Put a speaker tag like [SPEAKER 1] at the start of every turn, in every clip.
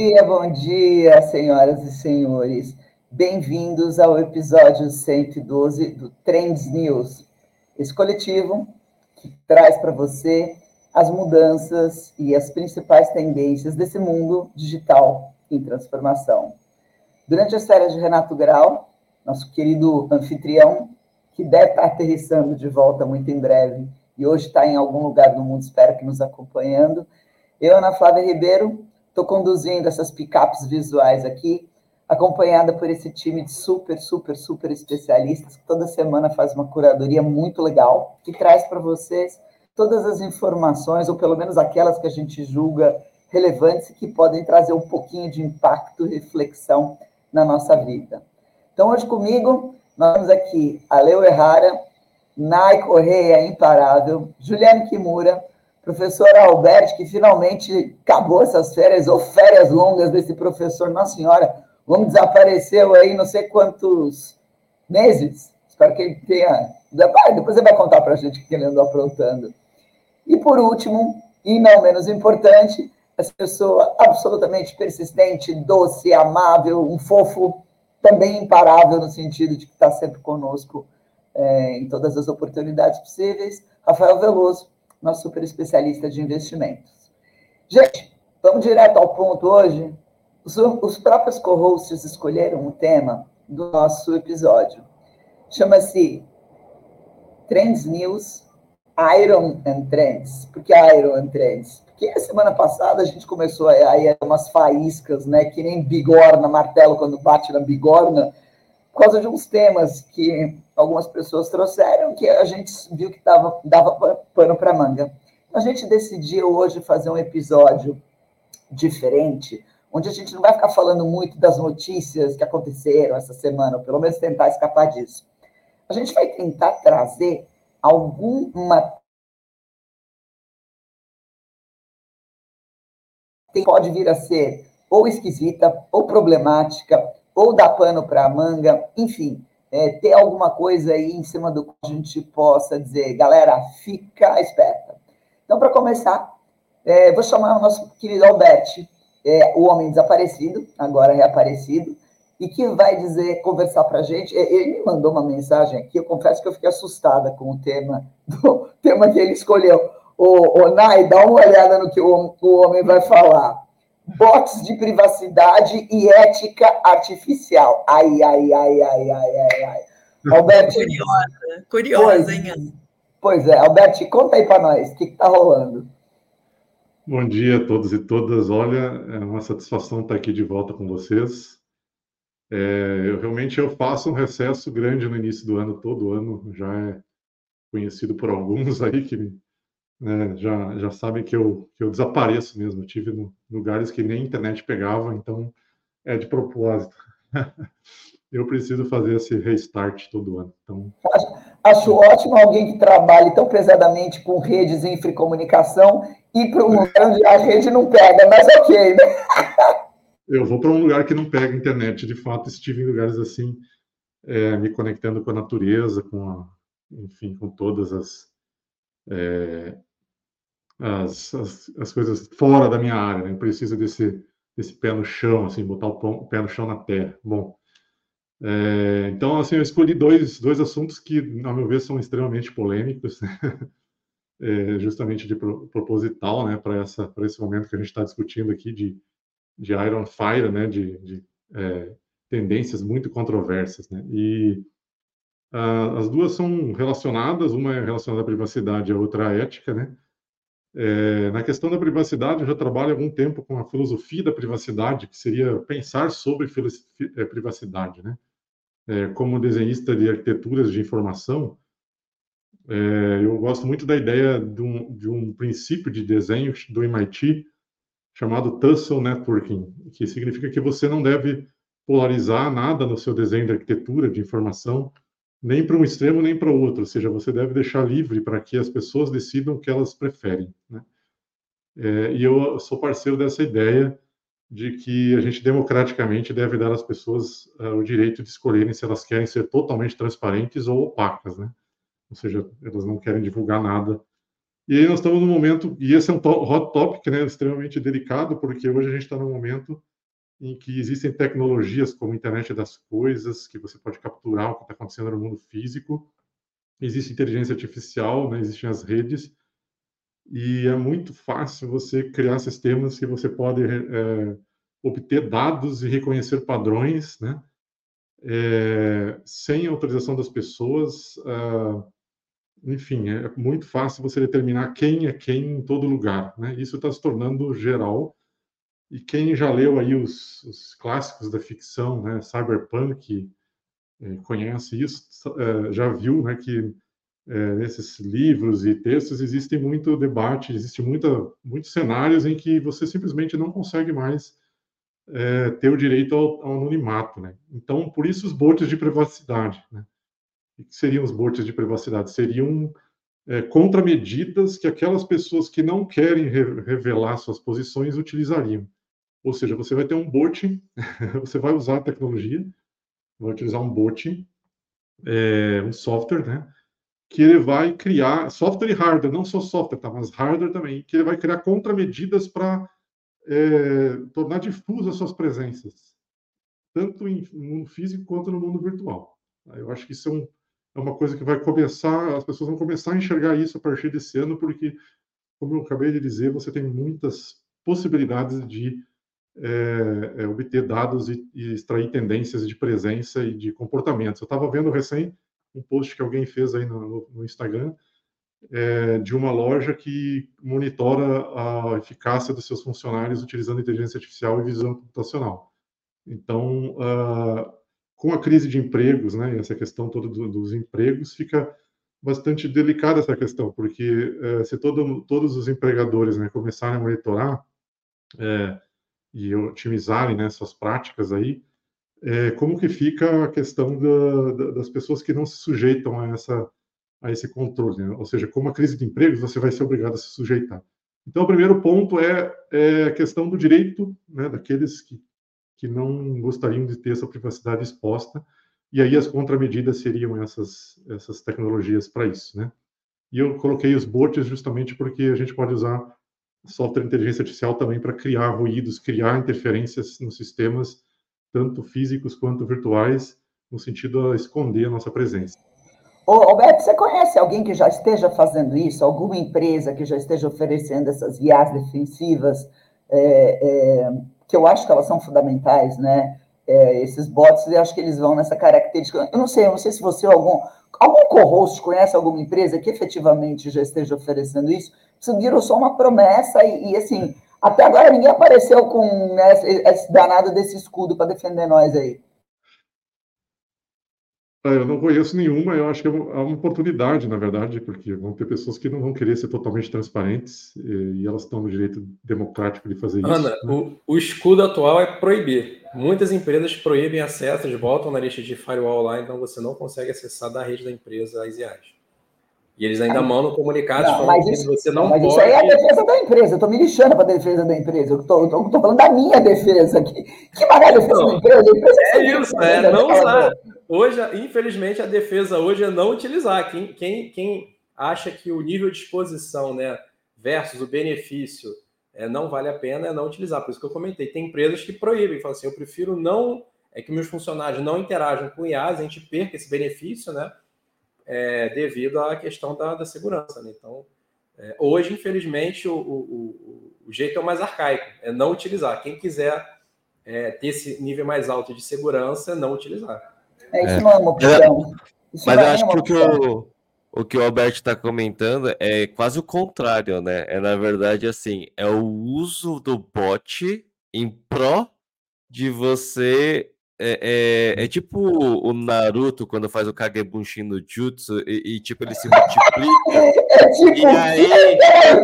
[SPEAKER 1] dia, bom dia, senhoras e senhores. Bem-vindos ao episódio 112 do Trends News, esse coletivo que traz para você as mudanças e as principais tendências desse mundo digital em transformação. Durante as férias de Renato Grau, nosso querido anfitrião, que deve estar aterrissando de volta muito em breve e hoje está em algum lugar do mundo, espero que nos acompanhando, eu, Ana Flávia Ribeiro, estou conduzindo essas picapes visuais aqui, acompanhada por esse time de super, super, super especialistas que toda semana faz uma curadoria muito legal, que traz para vocês todas as informações, ou pelo menos aquelas que a gente julga relevantes e que podem trazer um pouquinho de impacto e reflexão na nossa vida. Então, hoje comigo, nós temos aqui a Leo Errara, Nai Correia Imparável, Juliane Kimura, Professor Alberto, que finalmente acabou essas férias, ou férias longas desse professor, Nossa Senhora, vamos desapareceu aí não sei quantos meses. Espero que ele tenha. Depois ele vai contar para a gente o que ele andou aprontando. E por último, e não menos importante, essa pessoa absolutamente persistente, doce, amável, um fofo, também imparável no sentido de que está sempre conosco é, em todas as oportunidades possíveis, Rafael Veloso nosso super especialista de investimentos. Gente, vamos direto ao ponto hoje. Os, os próprios co-hosts escolheram o tema do nosso episódio. Chama-se Trends News Iron and Trends. Por que Iron and Trends? Porque a semana passada a gente começou a ir umas faíscas, né? Que nem bigorna, martelo quando bate na bigorna, causa de uns temas que algumas pessoas trouxeram que a gente viu que dava, dava pano para manga. A gente decidiu hoje fazer um episódio diferente, onde a gente não vai ficar falando muito das notícias que aconteceram essa semana, ou pelo menos tentar escapar disso. A gente vai tentar trazer alguma pode vir a ser ou esquisita, ou problemática, ou dar pano para a manga, enfim, é, ter alguma coisa aí em cima do que a gente possa dizer, galera, fica esperta. Então, para começar, é, vou chamar o nosso querido Alberti, é, o homem desaparecido, agora reaparecido, e que vai dizer, conversar para a gente. É, ele me mandou uma mensagem aqui, eu confesso que eu fiquei assustada com o tema, do tema que ele escolheu. Ô Nai, dá uma olhada no que o, o homem vai falar bots de privacidade e ética artificial. Ai, ai, ai, ai, ai, ai, ai.
[SPEAKER 2] Alberto, curiosa, curiosa, pois, hein?
[SPEAKER 1] Pois é, Alberto, conta aí para nós, o que está rolando?
[SPEAKER 3] Bom dia a todos e todas. Olha, é uma satisfação estar aqui de volta com vocês. É, eu realmente eu faço um recesso grande no início do ano, todo ano já é conhecido por alguns aí que né, já, já sabem que eu, que eu desapareço mesmo. Eu tive no, lugares que nem internet pegava, então é de propósito. eu preciso fazer esse restart todo ano. Então...
[SPEAKER 1] Acho, acho ótimo alguém que trabalhe tão pesadamente com redes e infracomunicação ir para um lugar onde a rede não pega, mas ok, né?
[SPEAKER 3] eu vou para um lugar que não pega internet. De fato, estive em lugares assim, é, me conectando com a natureza, com a, enfim, com todas as é, as, as, as, coisas fora da minha área, né? Precisa desse, desse pé no chão, assim, botar o pé no chão na terra. Bom, é, então, assim, eu escolhi dois, dois assuntos que, ao meu ver, são extremamente polêmicos, né? é, justamente de proposital, né, para esse momento que a gente está discutindo aqui de, de Iron Fire, né, de, de é, tendências muito controversas, né? E a, as duas são relacionadas, uma é relacionada à privacidade, a outra à ética, né? É, na questão da privacidade, eu já trabalho há algum tempo com a filosofia da privacidade, que seria pensar sobre é, privacidade, né? É, como desenhista de arquiteturas de informação, é, eu gosto muito da ideia de um, de um, princípio de desenho do MIT chamado Tussle Networking, que significa que você não deve polarizar nada no seu desenho de arquitetura de informação, nem para um extremo nem para o outro, ou seja, você deve deixar livre para que as pessoas decidam o que elas preferem. Né? É, e eu sou parceiro dessa ideia de que a gente democraticamente deve dar às pessoas uh, o direito de escolherem se elas querem ser totalmente transparentes ou opacas, né? Ou seja, elas não querem divulgar nada E aí nós estamos num momento, e esse é um hot topic, né, extremamente delicado, porque hoje a gente está num momento em que existem tecnologias como a internet das coisas, que você pode capturar o que está acontecendo no mundo físico, existe inteligência artificial, né, existem as redes, e é muito fácil você criar sistemas que você pode é, obter dados e reconhecer padrões, né, é, sem autorização das pessoas, uh, enfim, é muito fácil você determinar quem é quem em todo lugar, né? Isso está se tornando geral. E quem já leu aí os, os clássicos da ficção, né? Cyberpunk, é, conhece isso, é, já viu, né? Que é, nesses livros e textos existe muito debate, existe muita, muitos cenários em que você simplesmente não consegue mais é, ter o direito ao, ao, anonimato, né? Então, por isso os botes de privacidade, né? O que seriam os botes de privacidade? Seriam é, contramedidas que aquelas pessoas que não querem re revelar suas posições utilizariam. Ou seja, você vai ter um bot, você vai usar a tecnologia, vai utilizar um bot, é, um software, né? Que ele vai criar, software e hardware, não só software, tá? Mas hardware também, que ele vai criar contramedidas para é, tornar difusa suas presenças, tanto no mundo físico quanto no mundo virtual. Eu acho que isso é um, é uma coisa que vai começar, as pessoas vão começar a enxergar isso a partir desse ano, porque, como eu acabei de dizer, você tem muitas possibilidades de é, é, obter dados e, e, extrair tendências de presença e de comportamentos. Eu estava vendo recém um post que alguém fez aí no, no Instagram é, de uma loja que monitora a eficácia dos seus funcionários utilizando inteligência artificial e visão computacional. Então, uh, com a crise de empregos, né, essa questão toda do, dos empregos, fica bastante delicada essa questão, porque é, se todo, todos os empregadores né, começarem a monitorar é, e otimizarem né, suas práticas aí, é, como que fica a questão da, da, das pessoas que não se sujeitam a, essa, a esse controle? Né? Ou seja, com a crise de empregos, você vai ser obrigado a se sujeitar. Então, o primeiro ponto é, é a questão do direito né, daqueles que que não gostariam de ter essa privacidade exposta, e aí as contramedidas seriam essas, essas tecnologias para isso, né? E eu coloquei os bots justamente porque a gente pode usar software de inteligência artificial também para criar ruídos, criar interferências nos sistemas, tanto físicos quanto virtuais, no sentido de esconder a nossa presença.
[SPEAKER 1] Ô, Alberto, você conhece alguém que já esteja fazendo isso? Alguma empresa que já esteja oferecendo essas vias defensivas? É, é que eu acho que elas são fundamentais, né? É, esses bots, eu acho que eles vão nessa característica. Eu não sei, eu não sei se você ou algum, algum co-host conhece alguma empresa que efetivamente já esteja oferecendo isso. Isso virou só uma promessa e, e assim, até agora ninguém apareceu com né, esse danado desse escudo para defender nós aí.
[SPEAKER 3] É, eu não conheço nenhuma, eu acho que é uma oportunidade, na verdade, porque vão ter pessoas que não vão querer ser totalmente transparentes e, elas estão no direito democrático de fazer
[SPEAKER 4] Ana,
[SPEAKER 3] isso.
[SPEAKER 4] Ana, né? o, o, escudo atual é proibir. Muitas empresas proíbem acessos, botam na lista de firewall lá, então você não consegue acessar da rede da empresa as IAs. E eles ainda mandam comunicados
[SPEAKER 1] não, falando
[SPEAKER 4] isso,
[SPEAKER 1] que você não mas pode... Isso aí é a defesa da empresa. Eu estou me lixando para a defesa da empresa. Eu estou falando da minha defesa aqui. Que maravilha a defesa da empresa? empresa
[SPEAKER 4] é isso, é não usar. Hoje, infelizmente, a defesa hoje é não utilizar. Quem, quem, quem acha que o nível de exposição né, versus o benefício é, não vale a pena é não utilizar. Por isso que eu comentei. Tem empresas que proíbem, falam assim, eu prefiro não... É que meus funcionários não interajam com IAs, a gente perca esse benefício, né? é, devido à questão da, da segurança. Né? Então, é, hoje, infelizmente, o, o, o, jeito é o mais arcaico, é não utilizar. Quem quiser é, ter esse nível mais alto de segurança, não utilizar.
[SPEAKER 1] É, isso não é uma opção.
[SPEAKER 5] Isso Mas eu acho que o que o, o que o Alberto está comentando é quase o contrário, né? É, na verdade, assim, é o uso do bot em pró de você é, é, é, tipo o Naruto quando faz o Kagebunshin no Jutsu e, e tipo ele se multiplica.
[SPEAKER 1] É tipo, e aí... é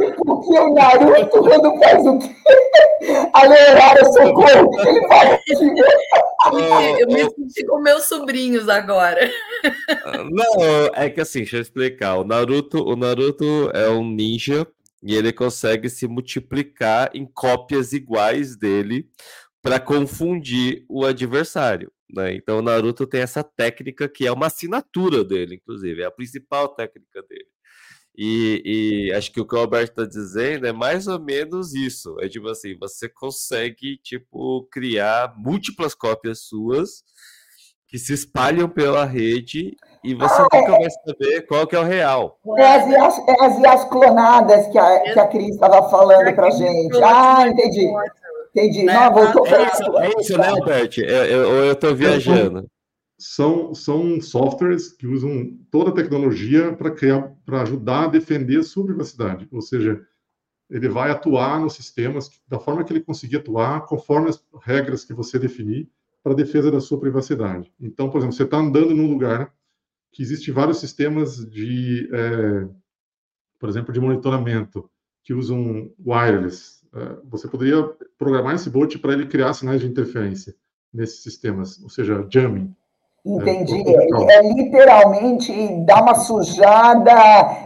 [SPEAKER 1] tipo que o Naruto quando faz o Aleluia, socorro! Ele faz
[SPEAKER 2] Eu me senti com meus sobrinhos agora.
[SPEAKER 5] Não, é que assim, deixa eu explicar. O Naruto, o Naruto é um ninja e ele consegue se multiplicar em cópias iguais dele para confundir o adversário. Né? Então, o Naruto tem essa técnica que é uma assinatura dele, inclusive, é a principal técnica dele. E, e, acho que o que o Alberto está dizendo é mais ou menos isso. É tipo assim, você consegue tipo criar múltiplas cópias suas que se espalham pela rede e você ah, nunca é... vai saber qual que é o real.
[SPEAKER 1] É as IAs, é as IAs clonadas que a, que a Cris estava falando para gente. Ah, entendi. Entendi. Não, voltou
[SPEAKER 5] é, isso, é isso, né, Alberto? Ou eu estou viajando?
[SPEAKER 3] São, são softwares que usam toda a tecnologia para criar, para ajudar a defender a sua privacidade. Ou seja, ele vai atuar nos sistemas da forma que ele conseguir atuar, conforme as regras que você definir para a defesa da sua privacidade. Então, por exemplo, você está andando num lugar que existe vários sistemas de, é, por exemplo, de monitoramento que usam wireless. É, você poderia programar esse bot para ele criar sinais de interferência nesses sistemas, ou seja, jamming.
[SPEAKER 1] Entendi. É, é, literalmente dar uma sujada.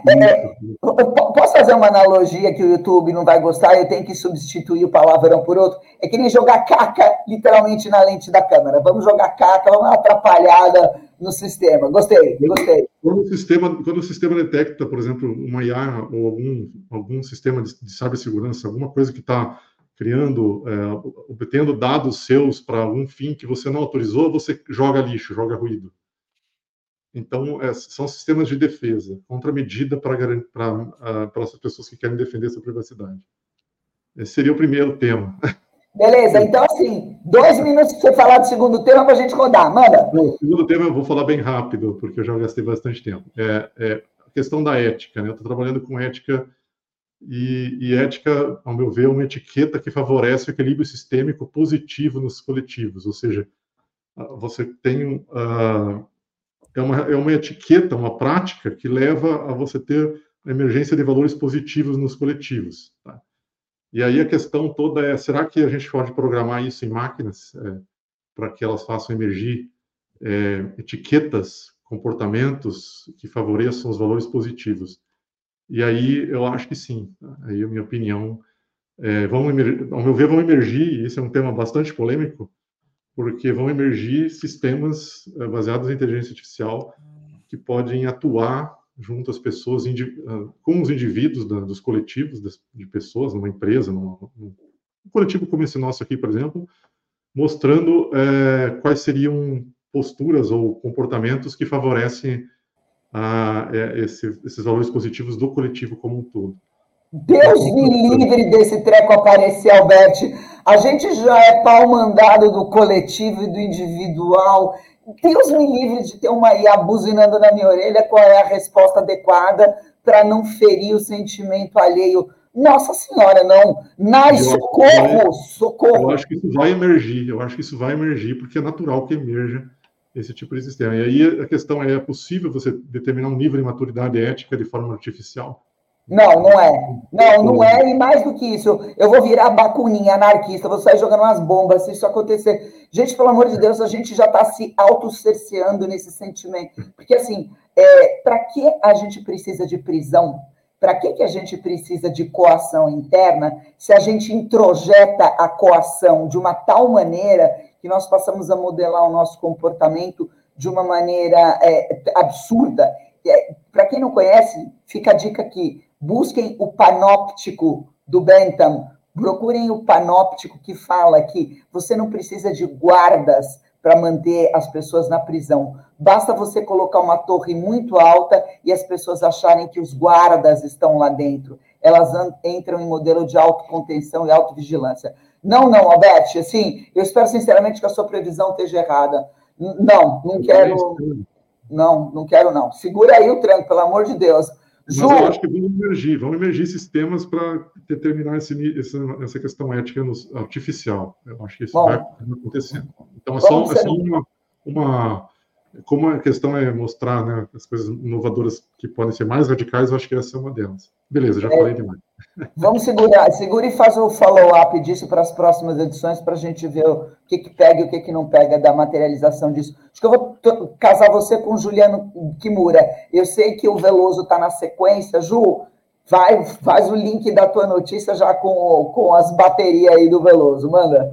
[SPEAKER 1] É, posso fazer uma analogia que o YouTube não vai gostar? Eu tenho que substituir o palavrão por outro. É que nem jogar caca literalmente na lente da câmera. Vamos jogar caca, vamos uma atrapalhada no sistema. Gostei, gostei.
[SPEAKER 3] Quando o sistema, quando o sistema detecta, por exemplo, uma IA ou algum, algum sistema de, de cibersegurança, alguma coisa que está criando, é, obtendo dados seus para algum fim que você não autorizou, você joga lixo, joga ruído. Então, é, são sistemas de defesa, contramedida para as pessoas que querem defender sua privacidade. Esse seria o primeiro tema.
[SPEAKER 1] Beleza, então assim, dois minutos para você falar do segundo tema para a gente rodar, manda.
[SPEAKER 3] O segundo tema eu vou falar bem rápido, porque eu já gastei bastante tempo. É, é a questão da ética, né? Eu estou trabalhando com ética e, e, ética, ao meu ver, é uma etiqueta que favorece o equilíbrio sistêmico positivo nos coletivos, ou seja, você tem uh, é, uma, é uma etiqueta, uma prática que leva a você ter a emergência de valores positivos nos coletivos. Tá? E aí a questão toda é: será que a gente pode programar isso em máquinas é, para que elas façam emergir é, etiquetas, comportamentos que favoreçam os valores positivos? E aí eu acho que sim. Aí a minha opinião é, vão ao meu ver vão emergir. E esse é um tema bastante polêmico, porque vão emergir sistemas é, baseados em inteligência artificial que podem atuar junto às pessoas, ah, com os indivíduos da, dos coletivos de pessoas, numa empresa, num, num coletivo como esse nosso aqui, por exemplo, mostrando é, quais seriam posturas ou comportamentos que favorecem a, é, esse, esses valores positivos do coletivo como um todo.
[SPEAKER 1] Deus me livre desse treco aparecer, Alberto. A gente já é pau mandado do coletivo e do individual. Deus me livre de ter uma IA buzinando na minha orelha qual é a resposta adequada para não ferir o sentimento alheio. Nossa Senhora, não. Nai, socorro, socorro.
[SPEAKER 3] Eu acho que isso vai emergir, eu acho que isso vai emergir, porque é natural que emerja esse tipo de sistema. E aí a questão é: é possível você determinar um nível de maturidade ética de forma artificial?
[SPEAKER 1] Não, não é. Não, não é. E mais do que isso, eu vou virar bacuninha, anarquista, vou sair jogando umas bombas se isso acontecer. Gente, pelo amor de Deus, a gente já está se autocerceando nesse sentimento. Porque, assim, é, para que a gente precisa de prisão? Para que, que a gente precisa de coação interna se a gente introjeta a coação de uma tal maneira que nós passamos a modelar o nosso comportamento de uma maneira é, absurda. É, Para quem não conhece, fica a dica aqui: busquem o panóptico do Bentham, procurem o panóptico que fala que você não precisa de guardas para manter as pessoas na prisão. Basta você colocar uma torre muito alta e as pessoas acharem que os guardas estão lá dentro. Elas entram em modelo de autocontenção e autovigilância. Não, não, Alberto, assim, eu espero sinceramente que a sua previsão esteja errada. Não, não quero. Não, não quero, não. Segura aí o tranco, pelo amor de Deus.
[SPEAKER 3] Ju... Mas eu acho que vão emergir, vão emergir sistemas para determinar esse, essa, essa questão ética no, artificial. Eu acho que isso Bom, vai acontecer. Então, é só, é só uma, uma como a questão é mostrar né, as coisas inovadoras que podem ser mais radicais, eu acho que essa é uma delas. Beleza, já é, falei demais.
[SPEAKER 1] Vamos segurar, segura e faz o follow-up disso para as próximas edições, para a gente ver o que, que pega e o que, que não pega da materialização disso. Acho que eu vou casar você com o Juliano Kimura. Eu sei que o Veloso está na sequência. Ju, vai, faz o link da tua notícia já com, com as baterias aí do Veloso. Manda.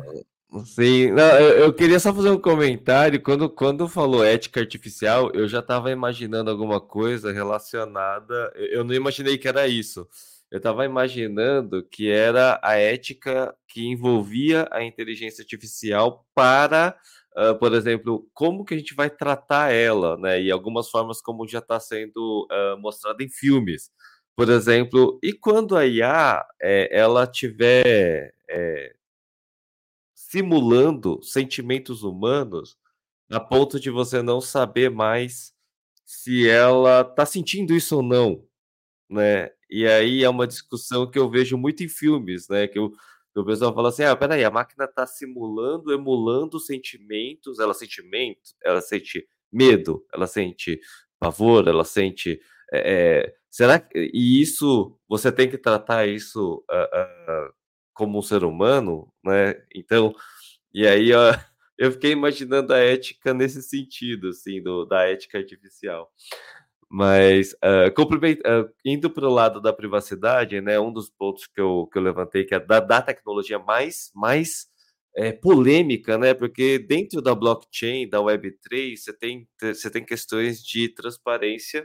[SPEAKER 5] Sim, não, eu, eu, queria só fazer um comentário. Quando, quando falou ética artificial, eu já estava imaginando alguma coisa relacionada. Eu não imaginei que era isso. Eu estava imaginando que era a ética que envolvia a inteligência artificial para, uh, por exemplo, como que a gente vai tratar ela, né? E algumas formas como já está sendo uh, mostrado em filmes. Por exemplo, e quando a IA é, ela tiver é, simulando sentimentos humanos a ponto de você não saber mais se ela está sentindo isso ou não, né? E aí é uma discussão que eu vejo muito em filmes, né? Que, eu, que o pessoal fala assim: ah, peraí, a máquina está simulando, emulando sentimentos, ela sente ela sente medo, ela sente pavor, ela sente. É, será que. E isso, você tem que tratar isso uh, uh, como um ser humano, né? Então, e aí ó, eu fiquei imaginando a ética nesse sentido, assim, do, da ética artificial. Mas, uh, uh, indo para o lado da privacidade, né, um dos pontos que eu, que eu levantei, que é da, da tecnologia mais, mais é, polêmica, né, porque dentro da blockchain, da Web3, você tem, você tem questões de transparência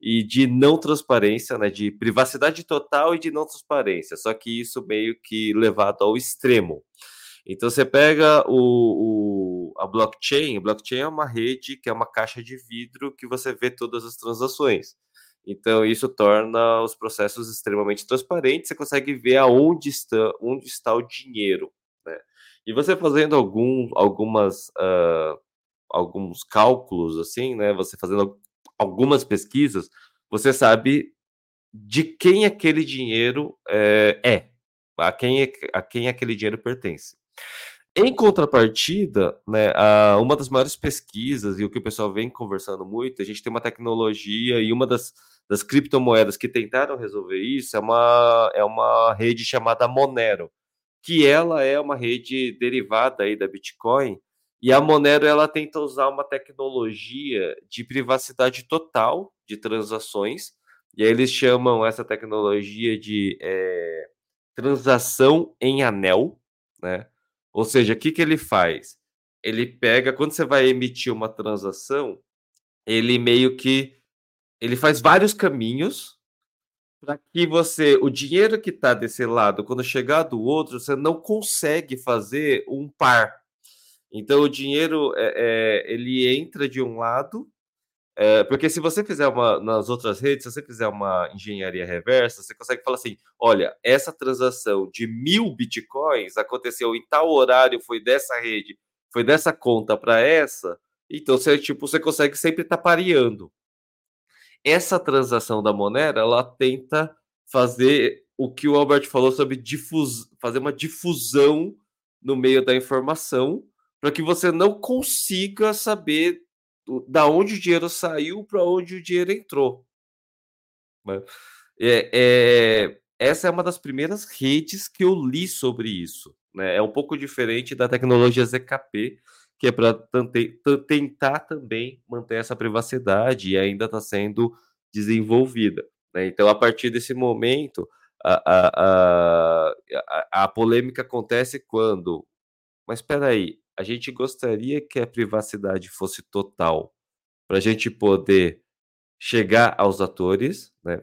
[SPEAKER 5] e de não transparência, né, de privacidade total e de não transparência, só que isso meio que levado ao extremo. Então você pega o, o, a blockchain, a blockchain é uma rede que é uma caixa de vidro que você vê todas as transações. Então isso torna os processos extremamente transparentes, você consegue ver aonde está, onde está o dinheiro. Né? E você fazendo algum, algumas, uh, alguns cálculos, assim, né? Você fazendo algumas pesquisas, você sabe de quem aquele dinheiro é, é a quem, é, a quem aquele dinheiro pertence. Em contrapartida, né, a, uma das maiores pesquisas e o que o pessoal vem conversando muito, a gente tem uma tecnologia e uma das, das criptomoedas que tentaram resolver isso é uma, é uma rede chamada Monero, que ela é uma rede derivada aí da Bitcoin, e a Monero ela tenta usar uma tecnologia de privacidade total de transações, e aí eles chamam essa tecnologia de é, transação em anel, né? Ou seja, o que, que ele faz? Ele pega, quando você vai emitir uma transação, ele meio que ele faz vários caminhos para que você, o dinheiro que está desse lado, quando chegar do outro, você não consegue fazer um par. Então o dinheiro é, é, ele entra de um lado é, porque se você fizer uma nas outras redes, se você fizer uma engenharia reversa, você consegue falar assim: olha, essa transação de mil bitcoins aconteceu em tal horário, foi dessa rede, foi dessa conta para essa. Então você tipo você consegue sempre estar tá pareando. Essa transação da Monero, ela tenta fazer o que o Albert falou sobre difus, fazer uma difusão no meio da informação para que você não consiga saber da onde o dinheiro saiu para onde o dinheiro entrou. Né? É, é, essa é uma das primeiras redes que eu li sobre isso. Né? É um pouco diferente da tecnologia ZKP, que é para tentar também manter essa privacidade e ainda está sendo desenvolvida. Né? Então, a partir desse momento, a, a, a, a, polêmica acontece quando. Mas espera aí, a gente gostaria que a privacidade fosse total para a gente poder chegar aos atores, né?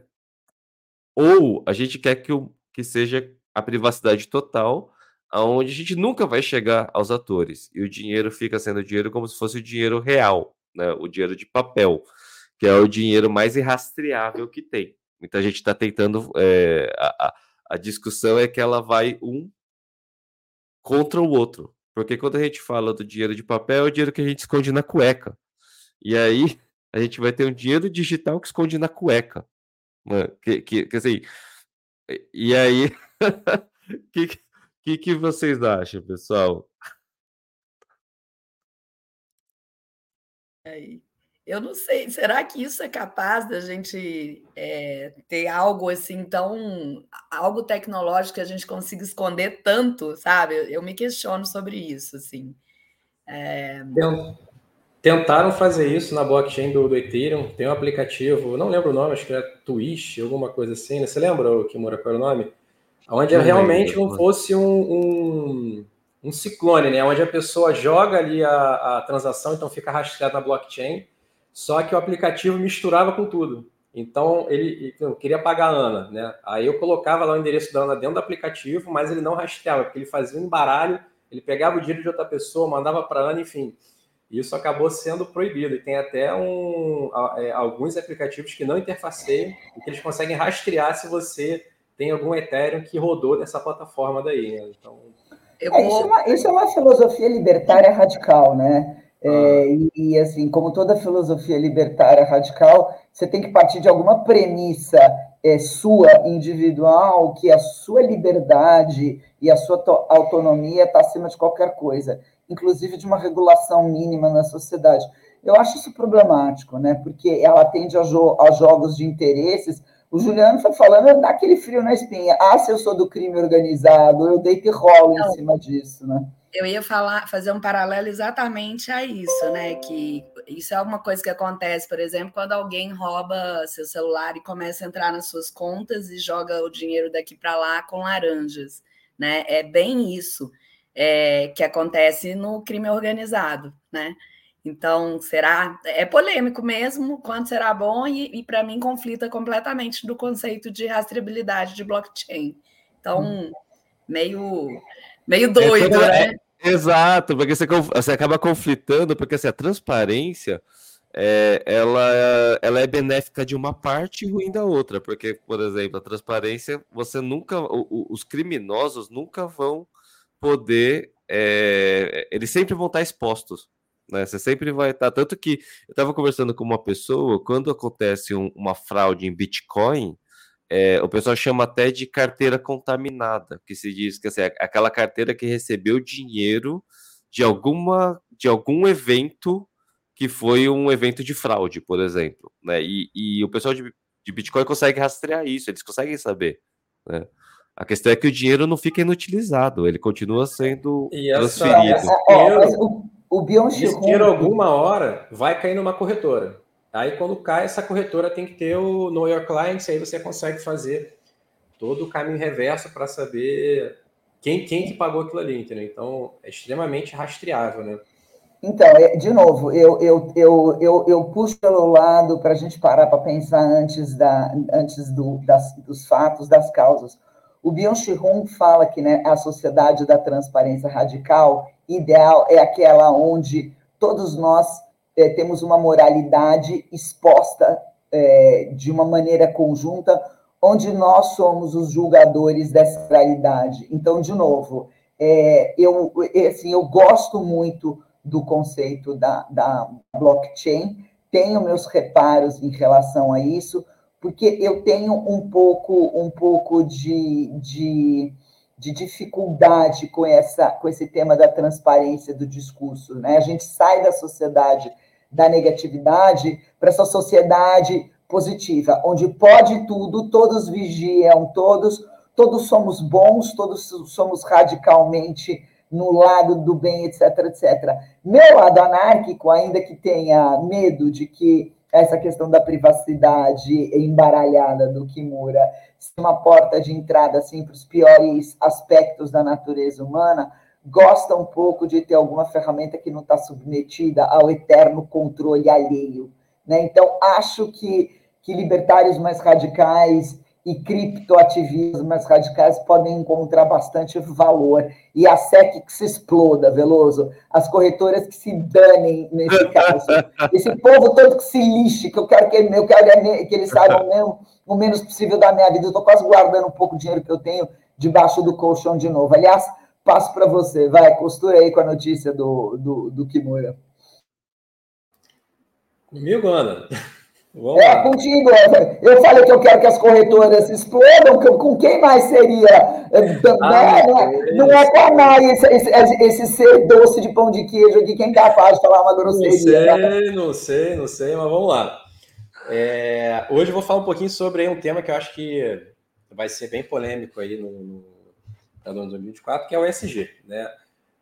[SPEAKER 5] Ou a gente quer que, o, que seja a privacidade total, aonde a gente nunca vai chegar aos atores e o dinheiro fica sendo dinheiro como se fosse o dinheiro real, né? O dinheiro de papel, que é o dinheiro mais irrastreável que tem. Muita gente está tentando. É, a, a discussão é que ela vai um contra o outro. Porque quando a gente fala do dinheiro de papel, é o dinheiro que a gente esconde na cueca. E aí a gente vai ter um dinheiro digital que esconde na cueca. Né? Que, que, que assim, e aí, o que, que, que vocês acham, pessoal?
[SPEAKER 2] Aí. Eu não sei, será que isso é capaz da gente é, ter algo assim tão. algo tecnológico que a gente consiga esconder tanto, sabe? Eu, eu me questiono sobre isso, assim. É...
[SPEAKER 4] Tentaram fazer isso na blockchain do, do Ethereum, tem um aplicativo, não lembro o nome, acho que é Twitch, alguma coisa assim, né? Você lembra, Kimura, qual era o nome? Onde não realmente não fosse um, um, um ciclone, né? Onde a pessoa joga ali a, a transação, então fica rastreado na blockchain, só que o aplicativo misturava com tudo. Então, ele eu queria pagar a Ana, né? Aí eu colocava lá o endereço da Ana dentro do aplicativo, mas ele não rastreava, porque ele fazia um embaralho, ele pegava o dinheiro de outra pessoa, mandava para a Ana, enfim. Isso acabou sendo proibido. E tem até um, é, alguns aplicativos que não interfaceiam e que eles conseguem rastrear se você tem algum Ethereum que rodou nessa plataforma daí. Né? Então,
[SPEAKER 1] é, isso, é uma, isso, é uma, filosofia libertária radical, né? É, ah. e, e, assim, como toda filosofia libertária radical, você tem que partir de alguma premissa é, sua individual, que a sua liberdade e a sua autonomia está acima de qualquer coisa, inclusive de uma regulação mínima na sociedade. Eu acho isso problemático, né? Porque ela atende a, jo a jogos de interesses o Juliano foi falando, dá aquele frio na espinha. Ah, se eu sou do crime organizado, eu deito e rolo Não, em cima disso, né?
[SPEAKER 2] Eu ia falar, fazer um paralelo exatamente a isso, né? Que isso é uma coisa que acontece, por exemplo, quando alguém rouba seu celular e começa a entrar nas suas contas e joga o dinheiro daqui para lá com laranjas, né? É bem isso é, que acontece no crime organizado, né? Então, será? É polêmico mesmo, quanto será bom, e, e para mim conflita completamente do conceito de rastreabilidade de blockchain. Então, hum. meio, meio doido, é, né?
[SPEAKER 5] Exato, porque você, você acaba conflitando, porque assim, a transparência é, ela, ela é benéfica de uma parte e ruim da outra, porque, por exemplo, a transparência, você nunca, o, os criminosos nunca vão poder, é, eles sempre vão estar expostos né? Você sempre vai estar. Tanto que eu estava conversando com uma pessoa, quando acontece um, uma fraude em Bitcoin, é, o pessoal chama até de carteira contaminada, que se diz que assim, é aquela carteira que recebeu dinheiro de alguma de algum evento que foi um evento de fraude, por exemplo. Né? E, e o pessoal de, de Bitcoin consegue rastrear isso, eles conseguem saber. Né? A questão é que o dinheiro não fica inutilizado, ele continua sendo e transferido. Essa,
[SPEAKER 4] essa, o Byung-Chul... dinheiro alguma hora vai cair numa corretora. Aí quando cai essa corretora tem que ter o Know Your Clients, aí você consegue fazer todo o caminho reverso para saber quem, quem que pagou aquilo ali, entendeu? Então é extremamente rastreável, né?
[SPEAKER 1] Então, é, de novo, eu, eu, eu, eu, eu puxo pelo lado para a gente parar para pensar antes, da, antes do, das, dos fatos, das causas. O Byung-Chul fala que né, a sociedade da transparência radical ideal é aquela onde todos nós é, temos uma moralidade exposta é, de uma maneira conjunta, onde nós somos os julgadores dessa realidade. Então, de novo, é, eu, assim, eu gosto muito do conceito da, da blockchain, tenho meus reparos em relação a isso, porque eu tenho um pouco, um pouco de, de de dificuldade com, essa, com esse tema da transparência do discurso. Né? A gente sai da sociedade da negatividade para essa sociedade positiva, onde pode tudo, todos vigiam, todos, todos somos bons, todos somos radicalmente no lado do bem, etc, etc. Meu lado anárquico, ainda que tenha medo de que essa questão da privacidade embaralhada do Kimura uma porta de entrada assim, para os piores aspectos da natureza humana, gosta um pouco de ter alguma ferramenta que não está submetida ao eterno controle alheio. Né? Então, acho que, que libertários mais radicais e criptoativistas mais radicais podem encontrar bastante valor. E a SEC que se exploda, Veloso. As corretoras que se danem nesse caso. Esse povo todo que se lixe, que eu quero que, eu quero que eles saibam mesmo o menos possível da minha vida. Eu estou quase guardando um pouco de dinheiro que eu tenho debaixo do colchão de novo. Aliás, passo para você. Vai, costura aí com a notícia do, do, do Kimura.
[SPEAKER 4] Comigo, Ana?
[SPEAKER 1] Vamos é, lá. contigo. Eu falei que eu quero que as corretoras explodam, com quem mais seria? Ah, não, é, não é com a Mai, esse, esse, esse, ser doce de pão de queijo aqui, quem é capaz de falar uma grosseria.
[SPEAKER 4] Não sei, não sei, não sei, mas vamos lá. É, hoje eu vou falar um pouquinho sobre um tema que eu acho que vai ser bem polêmico aí no, no, no 2024, que é o SG. Né?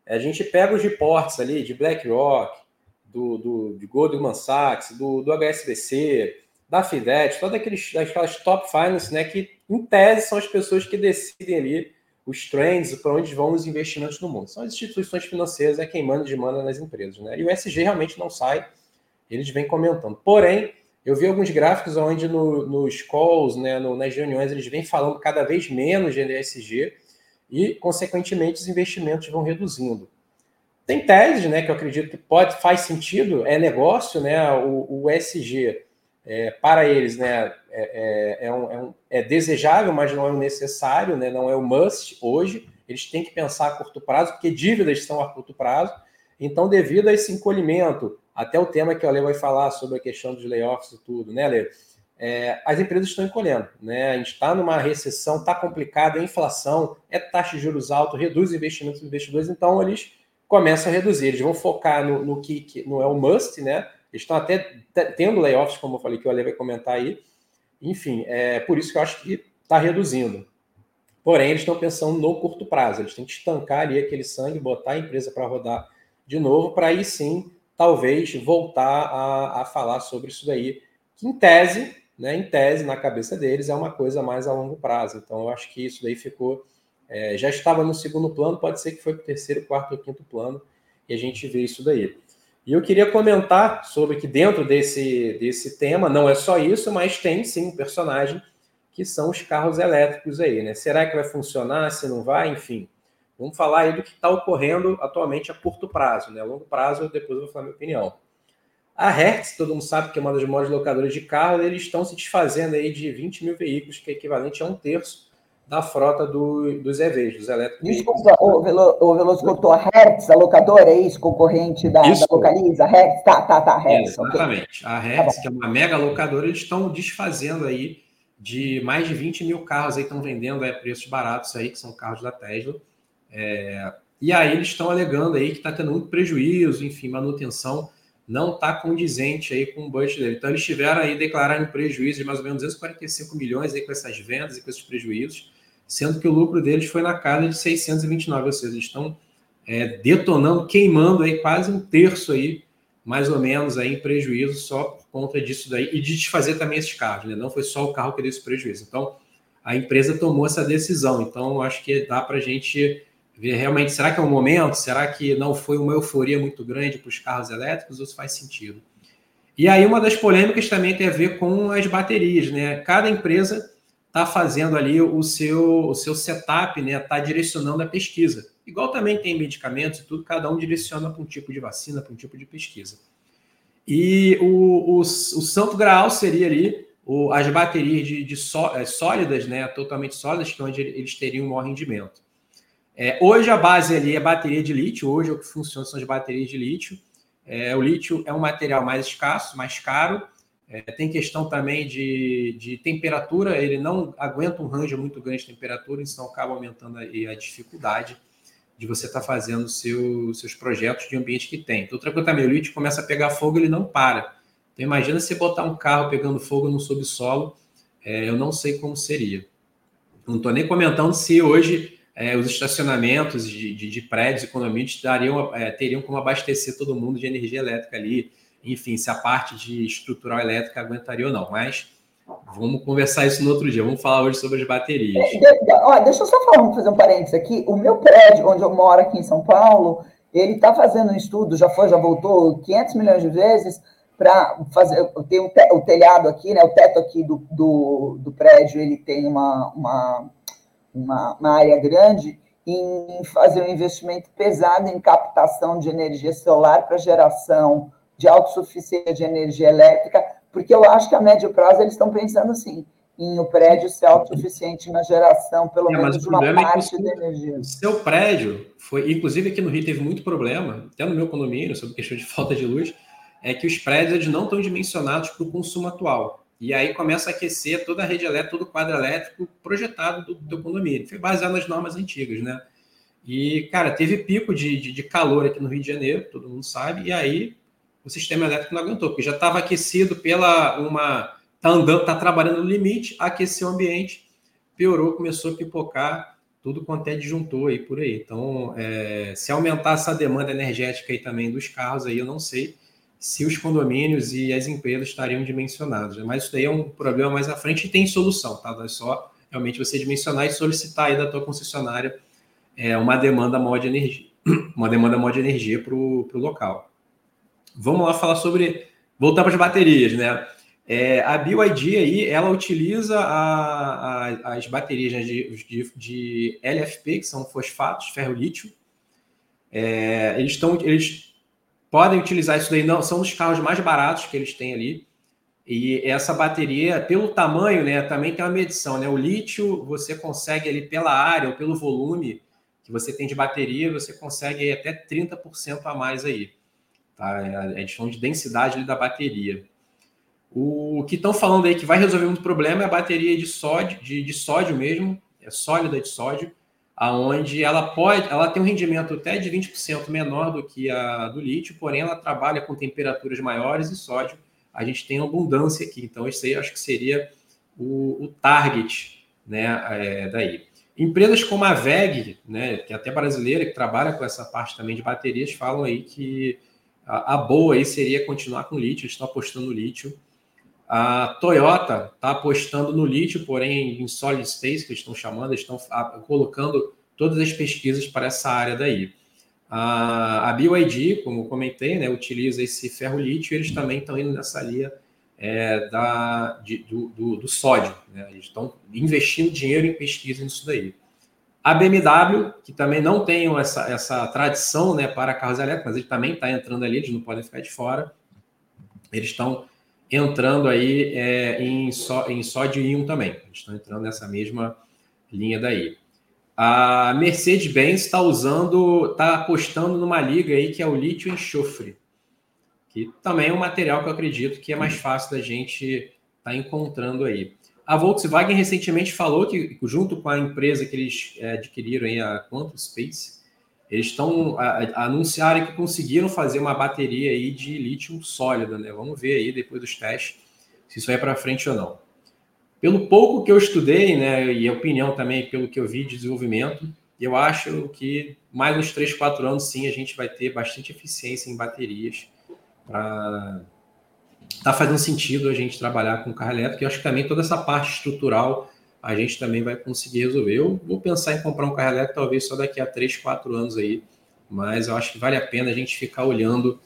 [SPEAKER 4] A gente pega os reportes ali de BlackRock, do, do, de Goldman Sachs, do, do HSBC, da Fidelity, todas aqueles, aquelas top finance, né, que em tese são as pessoas que decidem ali os trends, para onde vão os investimentos no mundo. São as instituições financeiras, é quem manda e demanda nas empresas. Né? E o SG realmente não sai, eles vêm comentando. Porém, eu vi alguns gráficos onde no, nos calls, né, no, nas reuniões, eles vêm falando cada vez menos de ESG e, consequentemente, os investimentos vão reduzindo. Tem teses, né, que eu acredito que pode faz sentido, é negócio, né, o, o ESG é, para eles, né, é, é, é, um, é, um, é, desejável, mas não é o necessário, né, não é o must hoje. Eles têm que pensar a curto prazo, porque dívidas são a curto prazo. Então, devido a esse encolhimento, até o tema que o Ale vai falar sobre a questão dos layoffs e tudo, né, Ale? É, as empresas estão encolhendo, né? A gente está numa recessão, está complicado, é inflação, é taxa de juros alta, reduz investimentos dos investidores, então eles começam a reduzir. Eles vão focar no, no que, que não é o must, né? Eles estão até tendo layoffs, como eu falei, que o Ale vai comentar aí. Enfim, é por isso que eu acho que está reduzindo. Porém, eles estão pensando no curto prazo. Eles têm que estancar ali aquele sangue, botar a empresa para rodar de novo, para aí sim, talvez, voltar a, a falar sobre isso daí. Que em tese, né, em tese, na cabeça deles, é uma coisa mais a longo prazo. Então, eu acho que isso daí ficou. É, já estava no segundo plano, pode ser que foi para o terceiro, quarto ou quinto plano, e a gente vê isso daí. E eu queria comentar sobre que dentro desse, desse tema, não é só isso, mas tem sim um personagem que são os carros elétricos aí, né? Será que vai funcionar? Se não vai? Enfim, vamos falar aí do que está ocorrendo atualmente a curto prazo, né? A longo prazo, depois eu vou falar minha opinião. A Hertz, todo mundo sabe que é uma das maiores locadoras de carro, eles estão se desfazendo aí de 20 mil veículos, que é equivalente a um terço da frota do, dos EVs, dos elétricos.
[SPEAKER 1] Desculpa, o, Velo, o Veloso cortou a Hertz, a locadora, é isso? Concorrente da, da Localiza? Hertz, tá, tá, tá, Hertz.
[SPEAKER 4] Exatamente. Okay. A Hertz, tá que é uma mega locadora, eles estão desfazendo aí de mais de 20 mil carros aí, estão vendendo a preços baratos aí, que são carros da Tesla. É, e aí eles estão alegando aí que está tendo muito prejuízo, enfim, manutenção não está condizente aí com o budget dele. Então eles tiveram aí declarando prejuízo de mais ou menos 245 milhões aí com essas vendas e com esses prejuízos sendo que o lucro deles foi na casa de 629, ou seja, eles estão é, detonando, queimando aí quase um terço aí, mais ou menos, aí em prejuízo só por conta disso daí, e de desfazer também esses carros, né? Não foi só o carro que deu esse prejuízo. Então, a empresa tomou essa decisão. Então, acho que dá para a gente ver realmente, será que é um momento? Será que não foi uma euforia muito grande para os carros elétricos se faz sentido? E aí, uma das polêmicas também tem a ver com as baterias, né? Cada empresa está fazendo ali o seu, o seu setup, né? Está direcionando a pesquisa. Igual também tem medicamentos e tudo, cada um direciona para um tipo de vacina, para um tipo de pesquisa. E o, o, o santo graal seria ali o, as baterias de, de só, é, sólidas, né? Totalmente sólidas, que é onde eles teriam um maior rendimento. É, hoje a base ali é bateria de lítio, hoje o que funciona são as baterias de lítio. É, o lítio é um material mais escasso, mais caro, é, tem questão também de, de temperatura, ele não aguenta um range muito grande de temperatura, então acaba aumentando a, a dificuldade de você estar tá fazendo seu, seus projetos de ambiente que tem. Então, coisa também, o lítio começa a pegar fogo, ele não para. Então, imagina você botar um carro pegando fogo no subsolo, é, eu não sei como seria. Não estou nem comentando se hoje é, os estacionamentos de, de, de prédios econômicos dariam, é, teriam como abastecer todo mundo de energia elétrica ali, enfim, se a parte de estrutural elétrica aguentaria ou não. Mas vamos conversar isso no outro dia. Vamos falar hoje sobre as baterias. De,
[SPEAKER 1] de, ó, deixa eu só falar, fazer um parênteses aqui. O meu prédio, onde eu moro aqui em São Paulo, ele está fazendo um estudo, já foi, já voltou 500 milhões de vezes para fazer. Tem o, te, o, telhado aqui, né? O teto aqui do, do, do prédio, ele tem uma, uma, uma, uma área grande em fazer um investimento pesado em captação de energia solar para geração de autossuficiência de energia elétrica, porque eu acho que a médio prazo eles estão pensando assim, em o prédio ser autossuficiente na geração, pelo é, menos de uma parte é da energia. O
[SPEAKER 4] seu prédio foi, inclusive aqui no Rio teve muito problema, até no meu condomínio, sobre questão de falta de luz, é que os prédios eles não estão dimensionados para o consumo atual. E aí começa a aquecer toda a rede elétrica, todo o quadro elétrico projetado do, do condomínio. Foi baseado nas normas antigas, né? E, cara, teve pico de, de, de calor aqui no Rio de Janeiro, todo mundo sabe, e aí o sistema elétrico não aguentou, porque já estava aquecido pela uma. Está andando, está trabalhando no limite, aqueceu o ambiente, piorou, começou a pipocar tudo quanto é disjuntor aí por aí. Então, é, se aumentar essa demanda energética aí também dos carros, aí eu não sei se os condomínios e as empresas estariam dimensionados. Mas isso daí é um problema mais à frente e tem solução, tá? É só realmente você dimensionar e solicitar aí da tua concessionária é, uma demanda maior de energia, uma demanda maior de energia para o local. Vamos lá falar sobre voltar para as baterias, né? É, a BYD aí, ela utiliza a, a, as baterias né, de, de, de, LFP, que são fosfatos, ferro-lítio. É, eles, estão, eles podem utilizar isso daí, não, são os carros mais baratos que eles têm ali. E essa bateria, pelo tamanho, né, também tem uma medição, né? O lítio, você consegue ali pela área ou pelo volume que você tem de bateria, você consegue até 30% a mais aí. Tá? É a questão de densidade da bateria. O que estão falando aí que vai resolver muito problema é a bateria de sódio, de, de sódio mesmo, é sólida de sódio, aonde ela pode, ela tem um rendimento até de 20% menor do que a do lítio, porém ela trabalha com temperaturas maiores e sódio a gente tem abundância aqui. Então, isso aí acho que seria o, o target né, é, daí. Empresas como a VEG, né, que é até brasileira, que trabalha com essa parte também de baterias, falam aí que a, a boa aí seria continuar com lítio, estão apostando no lítio. A Toyota está apostando no lítio, porém em solid state, que eles estão chamando, estão colocando todas as pesquisas para essa área daí. A, a BYD, como comentei, né, utiliza esse ferro-lítio, eles também estão indo nessa linha é, da, de, do, do, do, sódio. Né? Eles estão investindo dinheiro em pesquisa nisso daí. A BMW, que também não tem essa, essa tradição né, para carros elétricos, mas ele também está entrando ali, eles não podem ficar de fora. Eles estão entrando aí é, em, só, em sódio íon também. Eles estão entrando nessa mesma linha daí. A Mercedes-Benz está usando, está apostando numa liga aí que é o lítio enxofre, que também é um material que eu acredito que é mais fácil da gente estar tá encontrando aí. A Volkswagen recentemente falou que, junto com a empresa que eles é, adquiriram aí, a Quantum Space, eles estão anunciaram que conseguiram fazer uma bateria aí de lítio sólida, né? Vamos ver aí depois dos testes se isso vai para frente ou não. Pelo pouco que eu estudei, né, e a opinião também pelo que eu vi de desenvolvimento, eu acho que mais uns 3, 4 anos, sim, a gente vai ter bastante eficiência em baterias para tá fazendo sentido a gente trabalhar com carro elétrico. E acho que também toda essa parte estrutural a gente também vai conseguir resolver. Eu vou pensar em comprar um carro elétrico talvez só daqui a 3, 4 anos aí, mas eu acho que vale a pena a gente ficar olhando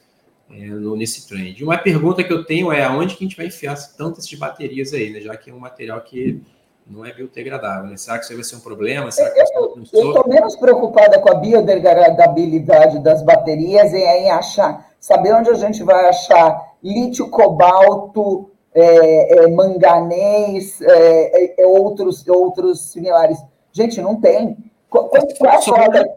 [SPEAKER 4] é, no, nesse trend. Uma pergunta que eu tenho é aonde que a gente vai enfiar tantas de baterias aí, né? Já que é um material que não é biodegradável, né? Será que isso vai ser um problema? Será que
[SPEAKER 1] eu estou menos preocupada com a biodegradabilidade das baterias e em achar, saber onde a gente vai achar lítio, cobalto, é, é, manganês, é, é outros, outros similares. Gente, não tem. Qual, qual é a frota?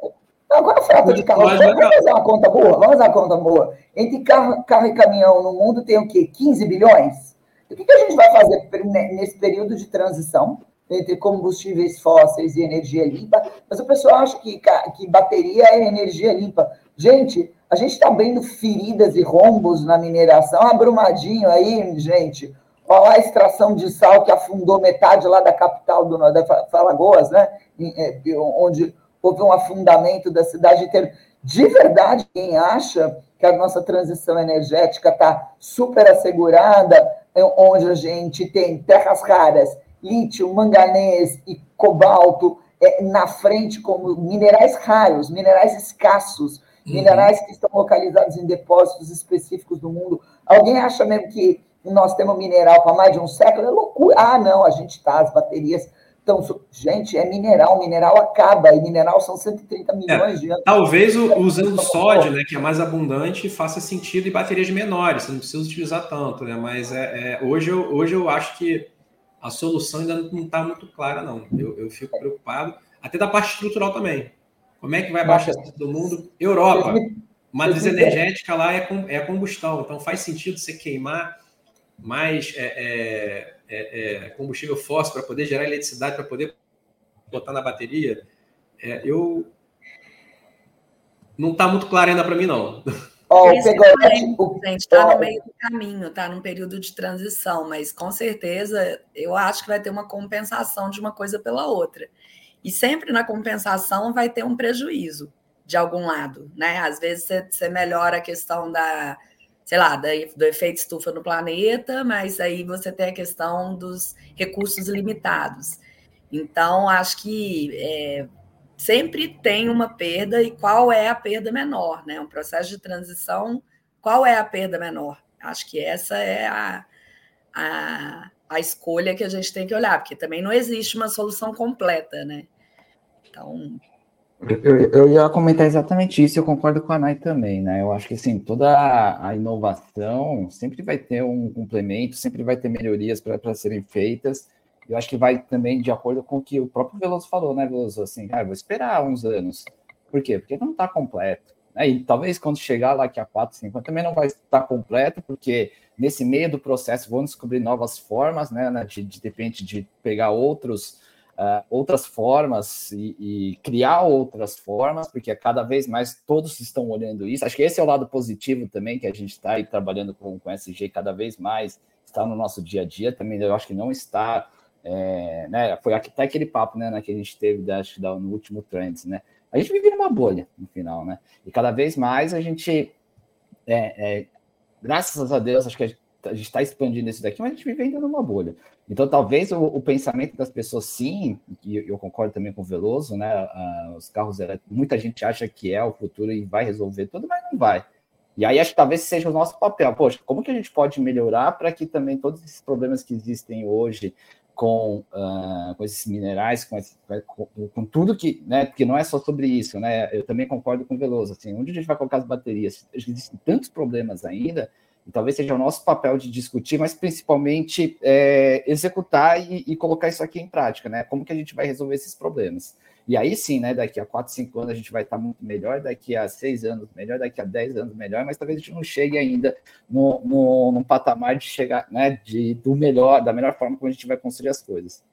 [SPEAKER 1] Agora a frota de carro, vamos fazer uma conta boa? Vamos fazer uma conta boa. Entre carro, carro e caminhão no mundo tem o quê? 15 bilhões? O que, que a gente vai fazer nesse período de transição entre combustíveis fósseis e energia limpa? Mas o pessoal acha que, que bateria é energia limpa. Gente, a gente está abrindo feridas e rombos na mineração. Abrumadinho aí, gente. Olha lá a extração de sal que afundou metade lá da capital do da Falagoas, né? É, onde houve um afundamento da cidade inteira. De verdade, quem acha que a nossa transição energética está super assegurada, é onde a gente tem terras raras, lítio, manganês e cobalto é, na frente como minerais raros, minerais escassos, uhum. minerais que estão localizados em depósitos específicos do mundo. Alguém acha mesmo que nós temos mineral para mais de um século? É loucura. Ah, não, a gente está, as baterias então, gente, é mineral, mineral acaba, e mineral são 130 milhões é, de anos.
[SPEAKER 4] Talvez usando sódio, né, que é mais abundante, faça sentido em baterias menores, você não precisa utilizar tanto, né? Mas é, é hoje, eu, hoje eu acho que a solução ainda não está muito clara, não. Eu, eu fico preocupado, até da parte estrutural também. Como é que vai baixar do mundo? Europa, matriz energética lá é, é combustão, então faz sentido você queimar mais. É, é é, é, combustível fóssil para poder gerar eletricidade, para poder botar na bateria, é, eu não está muito claro ainda para mim, não.
[SPEAKER 2] Oh, gente, está no meio do caminho, está num período de transição, mas com certeza eu acho que vai ter uma compensação de uma coisa pela outra. E sempre na compensação vai ter um prejuízo de algum lado, né? Às vezes você, melhora a questão da, sei lá, do efeito estufa no planeta, mas aí você tem a questão dos recursos limitados. Então, acho que é, sempre tem uma perda e qual é a perda menor, né? Um processo de transição, qual é a perda menor? Acho que essa é a, a, a escolha que a gente tem que olhar, porque também não existe uma solução completa, né? Então.
[SPEAKER 6] Eu, eu ia comentar exatamente isso, eu concordo com a Nai também, né? Eu acho que assim, toda a inovação sempre vai ter um complemento, sempre vai ter melhorias para serem feitas. Eu acho que vai também de acordo com o que o próprio Veloso falou, né, Veloso? Assim, ah, vou esperar uns anos. Por quê? Porque não está completo. Né? E talvez quando chegar lá que a 4, 5 também não vai estar completo, porque nesse meio do processo vão descobrir novas formas, né? De, de, de repente, de pegar outros uh, outras formas e, e, criar outras formas, porque cada vez mais todos estão olhando isso. Acho que esse é o lado positivo também, que a gente está aí trabalhando com, com SG cada vez mais, está no nosso dia a dia também. Eu acho que não está. É, né, foi até aquele papo né, né, que a gente teve acho, no último Trends, né? A gente vive numa bolha no final, né? E cada vez mais a gente, é, é, graças a Deus, acho que a gente está expandindo isso daqui, mas a gente vive ainda numa bolha. Então, talvez o, o, pensamento das pessoas, sim, e eu concordo também com o Veloso, né? Os carros elétricos, muita gente acha que é o futuro e vai resolver tudo, mas não vai. E aí acho que talvez seja o nosso papel. Poxa, como que a gente pode melhorar para que também todos esses problemas que existem hoje com, uh, com esses minerais, com, esse, com, com, tudo que, né? Porque não é só sobre isso, né? Eu também concordo com o Veloso. Assim, onde a gente vai colocar as baterias? Existem tantos problemas ainda e talvez seja o nosso papel de discutir, mas principalmente é, executar e, e, colocar isso aqui em prática, né? Como que a gente vai resolver esses problemas? E aí sim, né? Daqui a 4, 5 anos a gente vai estar muito melhor, daqui a 6 anos melhor, daqui a 10 anos melhor, mas talvez a gente não chegue ainda no, no, no patamar de chegar, né? De, do melhor, da melhor forma como a gente vai construir as coisas.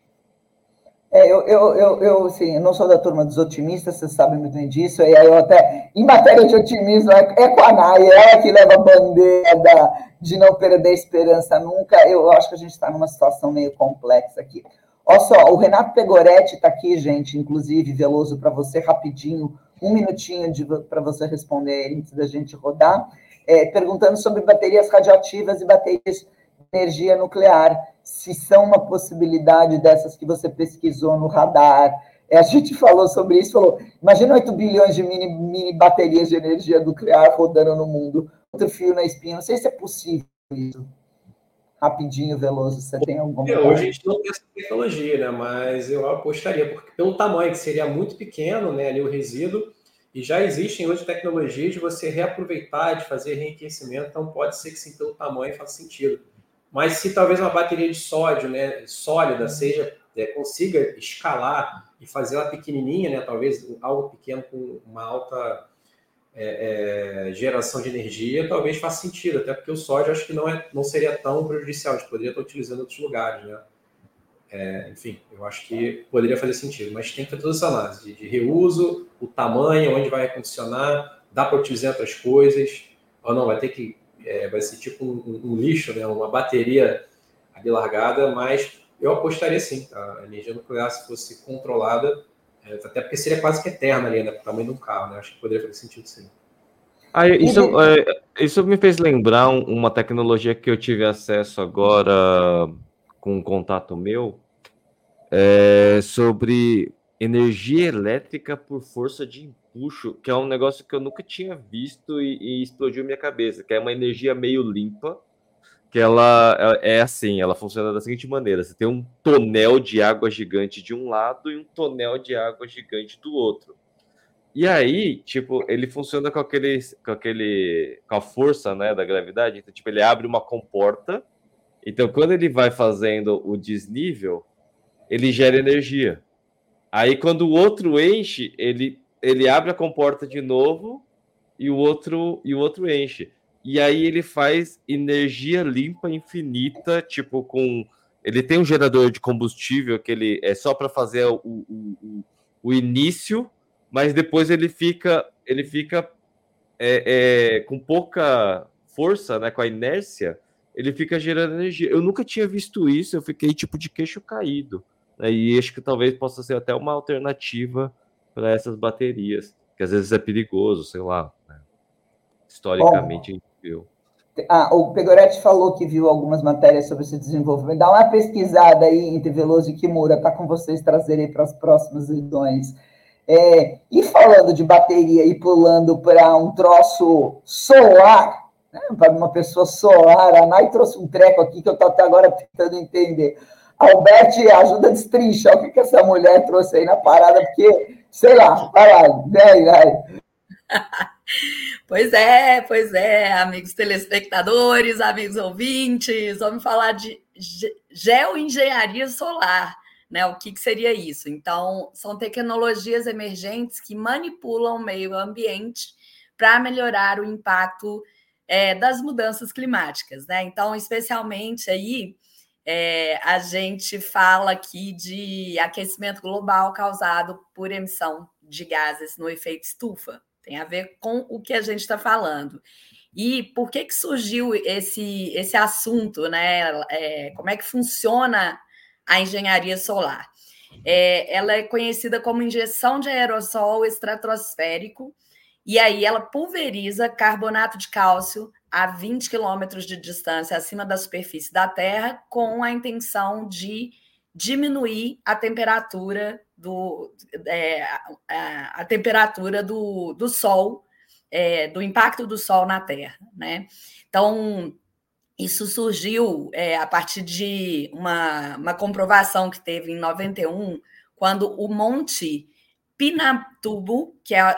[SPEAKER 1] É, eu, eu, eu, eu, assim, eu não sou da turma dos otimistas, vocês sabem muito bem disso, e aí eu até, em matéria de otimismo, é, é com a Nai, ela que leva a bandeira de não perder a esperança nunca, eu acho que a gente está numa situação meio complexa aqui. Olha só, o Renato Pegoretti está aqui, gente, inclusive, Veloso, para você, rapidinho, um minutinho para você responder antes da gente rodar, é, perguntando sobre baterias radioativas e baterias energia nuclear, se são uma possibilidade dessas que você pesquisou no radar. É, a gente falou sobre isso, falou, imagina 8 bilhões de mini, mini baterias de energia nuclear rodando no mundo, outro fio na espinha, não sei se é possível isso. Rapidinho, Veloso, você tem alguma
[SPEAKER 4] coisa? Hoje a gente não tem essa tecnologia, né? mas eu apostaria, porque pelo tamanho, que seria muito pequeno, né, ali o resíduo, e já existem hoje tecnologias de você reaproveitar, de fazer reenriquecimento, então pode ser que sim, pelo tamanho faça sentido. Mas se talvez uma bateria de sódio, né, sólida, seja é, consiga escalar e fazer ela pequenininha, né, talvez algo pequeno com uma alta é, é, geração de energia, talvez faça sentido, até porque o sódio acho que não, é, não seria tão prejudicial, a gente poderia estar utilizando em outros lugares, né? É, enfim, eu acho que poderia fazer sentido, mas tem que fazer toda essa análise de, de reuso, o tamanho, onde vai funcionar, dá para utilizar outras coisas, ou não, vai ter que é, vai ser tipo um, um, lixo, né? uma bateria ali largada, mas eu apostaria sim, tá? a energia nuclear, se fosse controlada, até porque seria quase que eterna ali, né? o tamanho de um carro, né? Acho que poderia fazer sentido sim.
[SPEAKER 5] Ah, isso, é, isso me fez lembrar uma tecnologia que eu tive acesso agora com um contato meu é, sobre energia elétrica por força de puxo, que é um negócio que eu nunca tinha visto e, e explodiu minha cabeça, que é uma energia meio limpa, que ela é, é assim, ela funciona da seguinte maneira: você tem um tonel de água gigante de um lado e um tonel de água gigante do outro. E aí, tipo, ele funciona com aquele, com aquele, com a força, né, da gravidade. Então, tipo, ele abre uma comporta. Então, quando ele vai fazendo o desnível, ele gera energia. Aí, quando o outro enche, ele ele abre a comporta de novo e o outro e o outro enche. E aí ele faz energia limpa infinita, tipo com ele tem um gerador de combustível que ele é só para fazer o, o, o, início, mas depois ele fica ele fica é, é, com pouca força, né, com a inércia, ele fica gerando energia. Eu nunca tinha visto isso, eu fiquei tipo de queixo caído. Né, e acho que talvez possa ser até uma alternativa para essas baterias, que às vezes é perigoso, sei lá. Historicamente, Bom, a gente viu.
[SPEAKER 1] Ah, o Pegoretti falou que viu algumas matérias sobre esse desenvolvimento. Dá uma pesquisada aí entre Veloso e Kimura, está com vocês trazerem para as próximas edições. É, e falando de bateria e pulando para um troço solar, né, para uma pessoa solar, a Nai trouxe um treco aqui que eu estou até agora tentando entender. Alberti, ajuda a destrinchar o que, que essa mulher trouxe aí na parada, porque, sei lá, vai lá, vai, vai.
[SPEAKER 2] Pois é, pois é, amigos telespectadores, amigos ouvintes, vamos falar de geoengenharia solar, né? O que, que seria isso? Então, são tecnologias emergentes que manipulam o meio ambiente para melhorar o impacto é, das mudanças climáticas, né? Então, especialmente aí, é, a gente fala aqui de aquecimento global causado por emissão de gases no efeito estufa tem a ver com o que a gente está falando. E por que, que surgiu esse, esse assunto, né? É, como é que funciona a engenharia solar? É, ela é conhecida como injeção de aerossol estratosférico, e aí ela pulveriza carbonato de cálcio a 20 quilômetros de distância acima da superfície da Terra, com a intenção de diminuir a temperatura do é, a, a, temperatura do, do Sol, é, do impacto do Sol na Terra, né? Então isso surgiu é, a partir de uma, uma comprovação que teve em 91, quando o Monte Pinatubo, que é,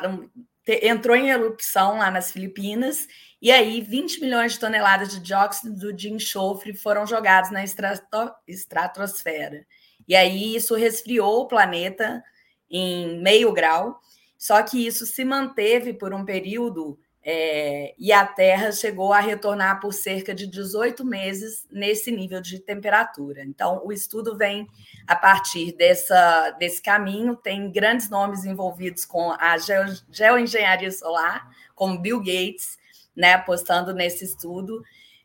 [SPEAKER 2] entrou em erupção lá nas Filipinas, e aí 20 milhões de toneladas de dióxido de enxofre foram jogados na estrato, estratosfera. E aí isso resfriou o planeta em meio grau, só que isso se manteve por um período é, e a Terra chegou a retornar por cerca de 18 meses nesse nível de temperatura. Então, o estudo vem a partir dessa, desse caminho, tem grandes nomes envolvidos com a geo, geoengenharia solar, como Bill Gates, né, apostando nesse estudo.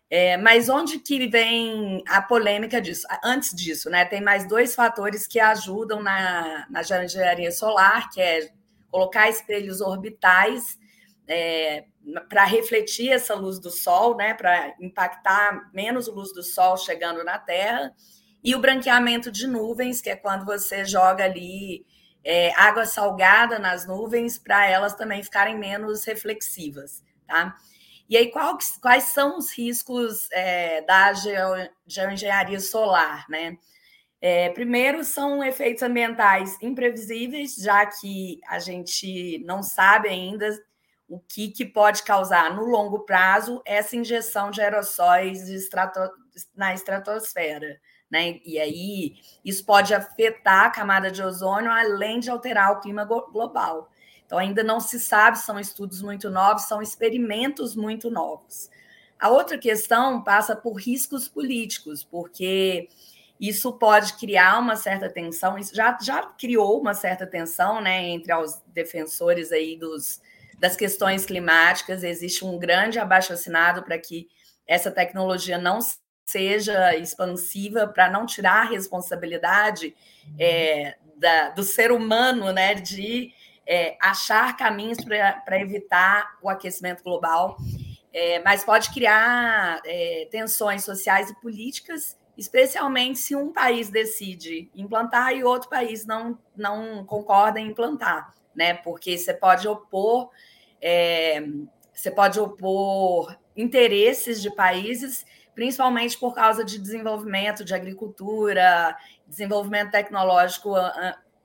[SPEAKER 2] É, mas onde que vem a polêmica disso? Antes disso, né, tem mais dois fatores que ajudam na, na engenharia solar, que é colocar espelhos orbitais é, para refletir essa luz do Sol, né, para impactar menos luz do Sol chegando na Terra, e o branqueamento de nuvens, que é quando você joga ali é, água salgada nas nuvens para elas também ficarem menos reflexivas, tá? E aí, qual, quais são os riscos é, da geo, geoengenharia solar, né? É, primeiro, são efeitos ambientais imprevisíveis, já que a gente não sabe ainda o que, que pode causar no longo prazo essa injeção de aerossóis estrato, na estratosfera. Né? E aí, isso pode afetar a camada de ozônio, além de alterar o clima global. Então, ainda não se sabe, são estudos muito novos, são experimentos muito novos. A outra questão passa por riscos políticos, porque isso pode criar uma certa tensão, isso já, já criou uma certa tensão né, entre os defensores aí dos, das questões climáticas, existe um grande abaixo-assinado para que essa tecnologia não seja expansiva, para não tirar a responsabilidade é, da, do ser humano né, de é, achar caminhos para evitar o aquecimento global, é, mas pode criar é, tensões sociais e políticas, especialmente se um país decide implantar e outro país não, não concorda em implantar, né? Porque você pode opor, é, você pode opor interesses de países, principalmente por causa de desenvolvimento de agricultura, desenvolvimento tecnológico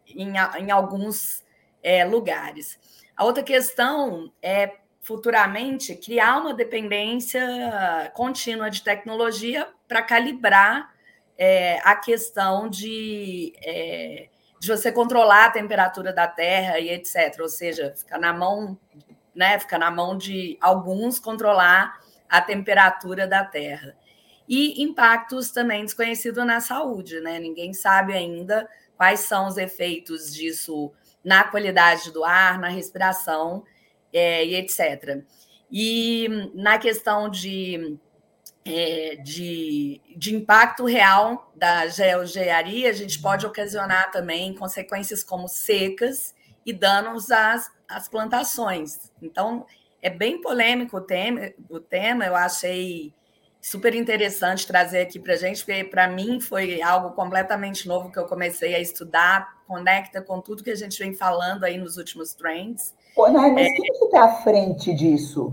[SPEAKER 2] em, em alguns é, lugares. A outra questão é futuramente criar uma dependência contínua de tecnologia para calibrar é, a questão de, é, de você controlar a temperatura da Terra e etc. Ou seja, fica na mão, né, fica na mão de alguns controlar a temperatura da Terra. E impactos também desconhecidos na saúde, né? Ninguém sabe ainda quais são os efeitos disso na qualidade do ar, na respiração é, e etc. E na questão de, é, de, de, impacto real da geoengenharia, a gente pode ocasionar também consequências como secas e danos às, às plantações. Então, é bem polêmico o tema, o tema eu achei super interessante trazer aqui para a gente, porque para mim foi algo completamente novo que eu comecei a estudar, conecta com tudo que a gente vem falando aí nos últimos trends.
[SPEAKER 1] Ô, Nai, mas é, quem está à frente disso?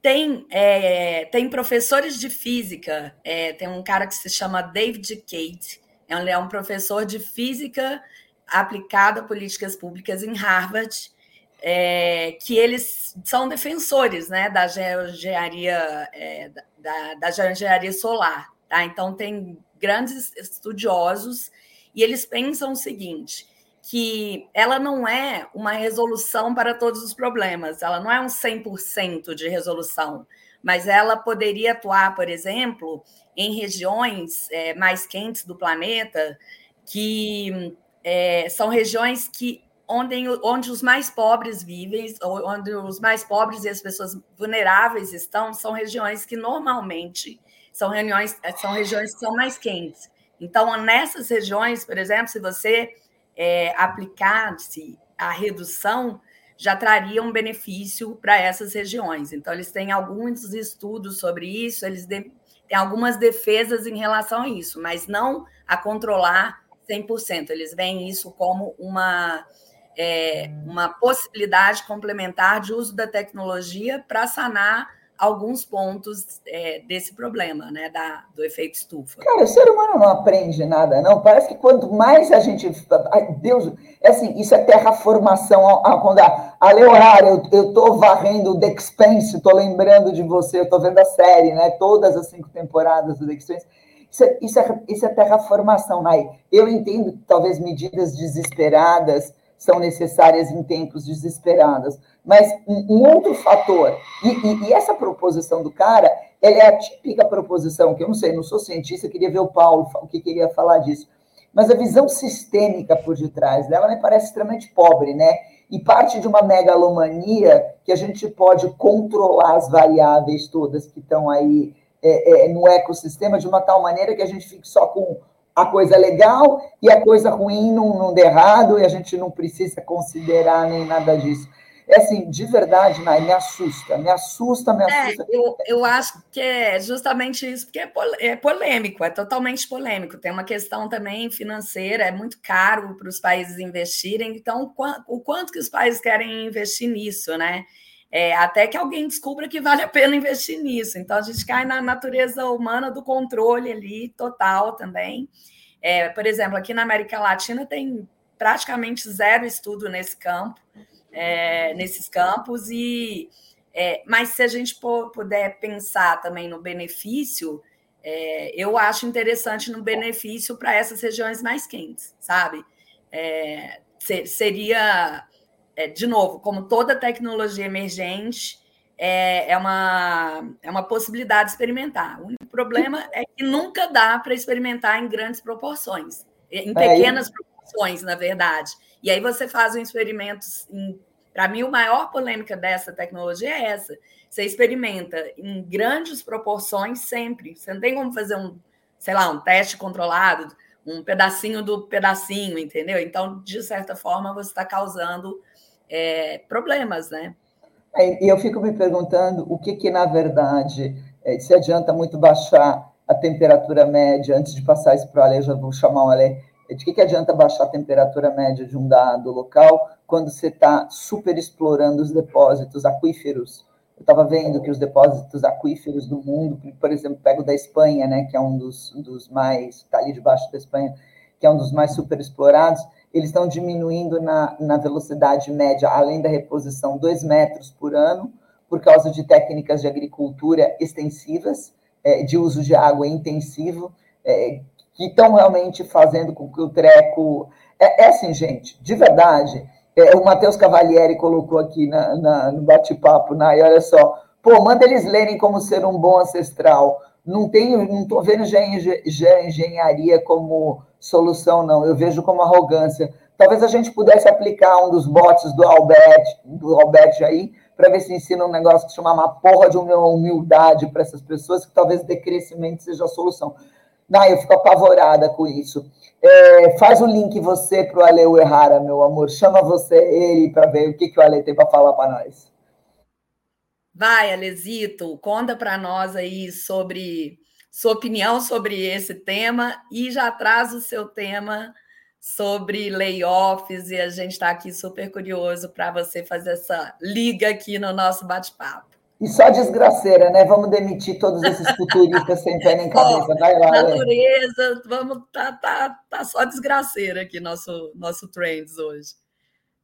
[SPEAKER 2] Tem, é, tem professores de física, é, tem um cara que se chama David Cate, é um, é um professor de física aplicada a políticas públicas em Harvard, é, que eles são defensores né, da geoengenharia, é, da, da geoengenharia solar. Tá? Então, tem grandes estudiosos e eles pensam o seguinte, que ela não é uma resolução para todos os problemas, ela não é um 100% de resolução, mas ela poderia atuar, por exemplo, em regiões é, mais quentes do planeta, que é, são regiões que onde, onde os mais pobres vivem, onde os mais pobres e as pessoas vulneráveis estão, são regiões que normalmente são, reuniões, são regiões que são mais quentes. Então, nessas regiões, por exemplo, se você é, aplicasse a redução, já traria um benefício para essas regiões. Então, eles têm alguns estudos sobre isso, eles de, têm algumas defesas em relação a isso, mas não a controlar 100%. Eles veem isso como uma é, uma possibilidade complementar de uso da tecnologia para sanar alguns pontos é, desse problema, né, da, do efeito estufa.
[SPEAKER 1] Cara, o ser humano não aprende nada, não. Parece que quanto mais a gente, ai, Deus, é assim, isso é terraformação. Quando a, a Leonardo, eu, tô varrendo o The Expanse, lembrando de você, eu tô vendo a série, né, todas as cinco temporadas do The Expanse. Isso é, isso é, isso é terraformação, Nai. Eu entendo talvez medidas desesperadas são necessárias em tempos desesperados. Mas um outro fator, e, e, e, essa proposição do cara, ela é a típica proposição, que eu não sei, não sou cientista, queria ver o Paulo, o que queria falar disso. Mas a visão sistêmica por detrás dela me parece extremamente pobre, né? E parte de uma megalomania que a gente pode controlar as variáveis todas que estão aí é, é, no ecossistema de uma tal maneira que a gente fique só com a coisa legal e a coisa ruim não, não der errado e a gente não precisa considerar nem nada disso. É assim, de verdade, Nai, me assusta, me assusta, me é, assusta.
[SPEAKER 2] É, eu, eu acho que é justamente isso, porque é, é polêmico, é totalmente polêmico. Tem uma questão também financeira, é muito caro para os países investirem, então o quanto que os países querem investir nisso, né? É, até que alguém descubra que vale a pena investir nisso. Então, a gente cai na natureza humana do controle ali, total também. É, por exemplo, aqui na América Latina tem praticamente zero estudo nesse campo, é, nesses campos, e é, mas se a gente puder pensar também no benefício, é, eu acho interessante no benefício para essas regiões mais quentes, sabe? É, seria é, de novo, como toda tecnologia emergente, é, é, uma, é uma possibilidade de experimentar. O único problema é que nunca dá para experimentar em grandes proporções, em é, pequenas é, proporções, na verdade. E aí você faz um experimento. Para mim, a maior polêmica dessa tecnologia é essa. Você experimenta em grandes proporções sempre. Você não tem como fazer um, sei lá, um teste controlado, um pedacinho do pedacinho, entendeu? Então, de certa forma, você está causando é, problemas, né?
[SPEAKER 1] E eu fico me perguntando o que, que na verdade, é, se adianta muito baixar a temperatura média, antes de passar isso para o Ale, já vou chamar o Ale, de que, que adianta baixar a temperatura média de um dado local quando você está super explorando os depósitos aquíferos? Eu estava vendo que os depósitos aquíferos do mundo, por exemplo, pego da Espanha, né, que é um dos, dos mais, está ali debaixo da Espanha, que é um dos mais super explorados, eles estão diminuindo na, na velocidade média, além da reposição, 2 metros por ano, por causa de técnicas de agricultura extensivas, é, de uso de água intensivo, é, que estão realmente fazendo com que o treco. É, é assim, gente, de verdade. É, o Matheus Cavalieri colocou aqui na, na no bate-papo, na, e olha só, pô, manda eles lerem como ser um bom ancestral. Não tenho, não estou vendo já, já engenharia como solução, não. Eu vejo como arrogância. Talvez a gente pudesse aplicar um dos bots do Albert, do Albert aí, para ver se ensina um negócio que chama uma porra de humildade para essas pessoas, que talvez decrescimento seja a solução. Não, eu fico apavorada com isso. É, faz o link você para o Ale Errara, meu amor. Chama você ele para ver o que, que o Ale tem para falar para nós.
[SPEAKER 2] Vai, Alesito, conta para nós aí sobre sua opinião sobre esse tema e já traz o seu tema sobre layoffs e a gente está aqui super curioso para você fazer essa liga aqui no nosso bate-papo.
[SPEAKER 1] E só desgraceira, né? Vamos demitir todos esses futuristas sem pé nem cabeça. Vai lá.
[SPEAKER 2] Natureza, vamos, tá, tá, tá só desgraceira aqui nosso, nosso Trends hoje.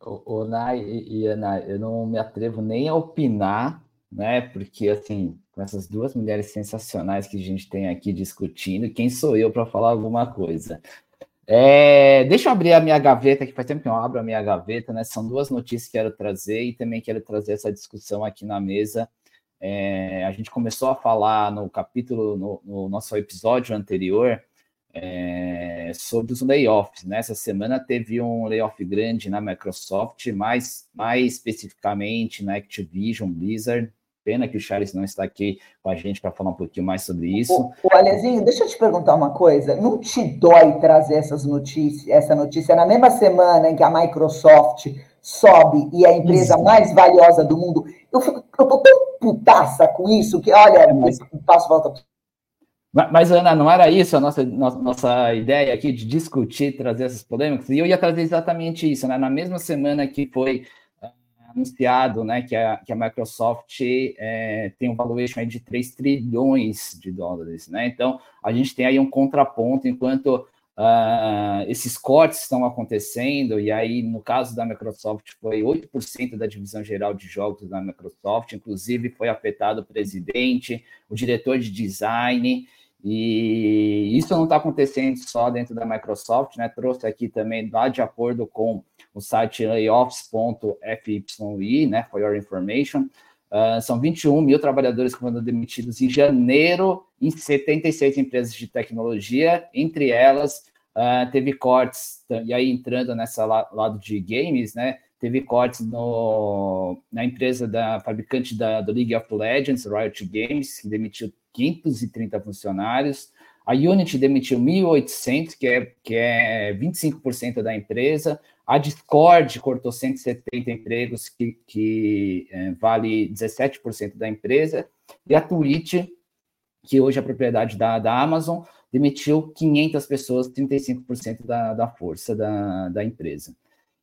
[SPEAKER 6] O, o Nai e Ana, eu não me atrevo nem a opinar, né? Porque, assim, com essas duas mulheres sensacionais que a gente tem aqui discutindo, quem sou eu para falar alguma coisa? É, deixa eu abrir a minha gaveta, que faz tempo que eu abro a minha gaveta, né? São duas notícias que quero trazer e também quero trazer essa discussão aqui na mesa é, a gente começou a falar no capítulo, no, no nosso episódio anterior, é, sobre os layoffs. Né? semana teve um layoff grande na Microsoft, mais, mais especificamente na Activision Blizzard. Pena que o Charles não está aqui com a gente para falar um pouquinho mais sobre isso. O,
[SPEAKER 1] o Alezinho, deixa eu te perguntar uma coisa. Não te dói trazer essas notícias, essa notícia na mesma semana em que a Microsoft sobe e é a empresa isso. mais valiosa do mundo? Eu, fico, eu tô tão putaça com isso que, olha, mas... passo volta.
[SPEAKER 6] Mas, Ana, não era isso a nossa, nossa ideia aqui de discutir, trazer essas polêmicas? E eu ia trazer exatamente isso, né? Na mesma semana que foi anunciado né, que, a, que a Microsoft é, tem um valuation de 3 trilhões de dólares, né? Então, a gente tem aí um contraponto, enquanto Uh, esses cortes estão acontecendo, e aí, no caso da Microsoft, foi 8% da divisão geral de jogos da Microsoft, inclusive foi afetado o presidente, o diretor de design, e isso não está acontecendo só dentro da Microsoft, né? Trouxe aqui também, lá de acordo com o site layoffs.fyi, né? For your information, uh, são 21 mil trabalhadores que foram demitidos em janeiro em 76 empresas de tecnologia, entre elas uh, teve cortes, e aí entrando nessa la, lado de games, né? Teve cortes no, na empresa da fabricante da, do League of Legends, Riot Games, que demitiu 530 funcionários. A Unity demitiu 1.800, que é, que é 25% da empresa. A Discord cortou 170 empregos, que, que é, vale 17% da empresa. E a Twitch que hoje é propriedade da, da Amazon, demitiu 500 pessoas, 35% da, da força da, da empresa.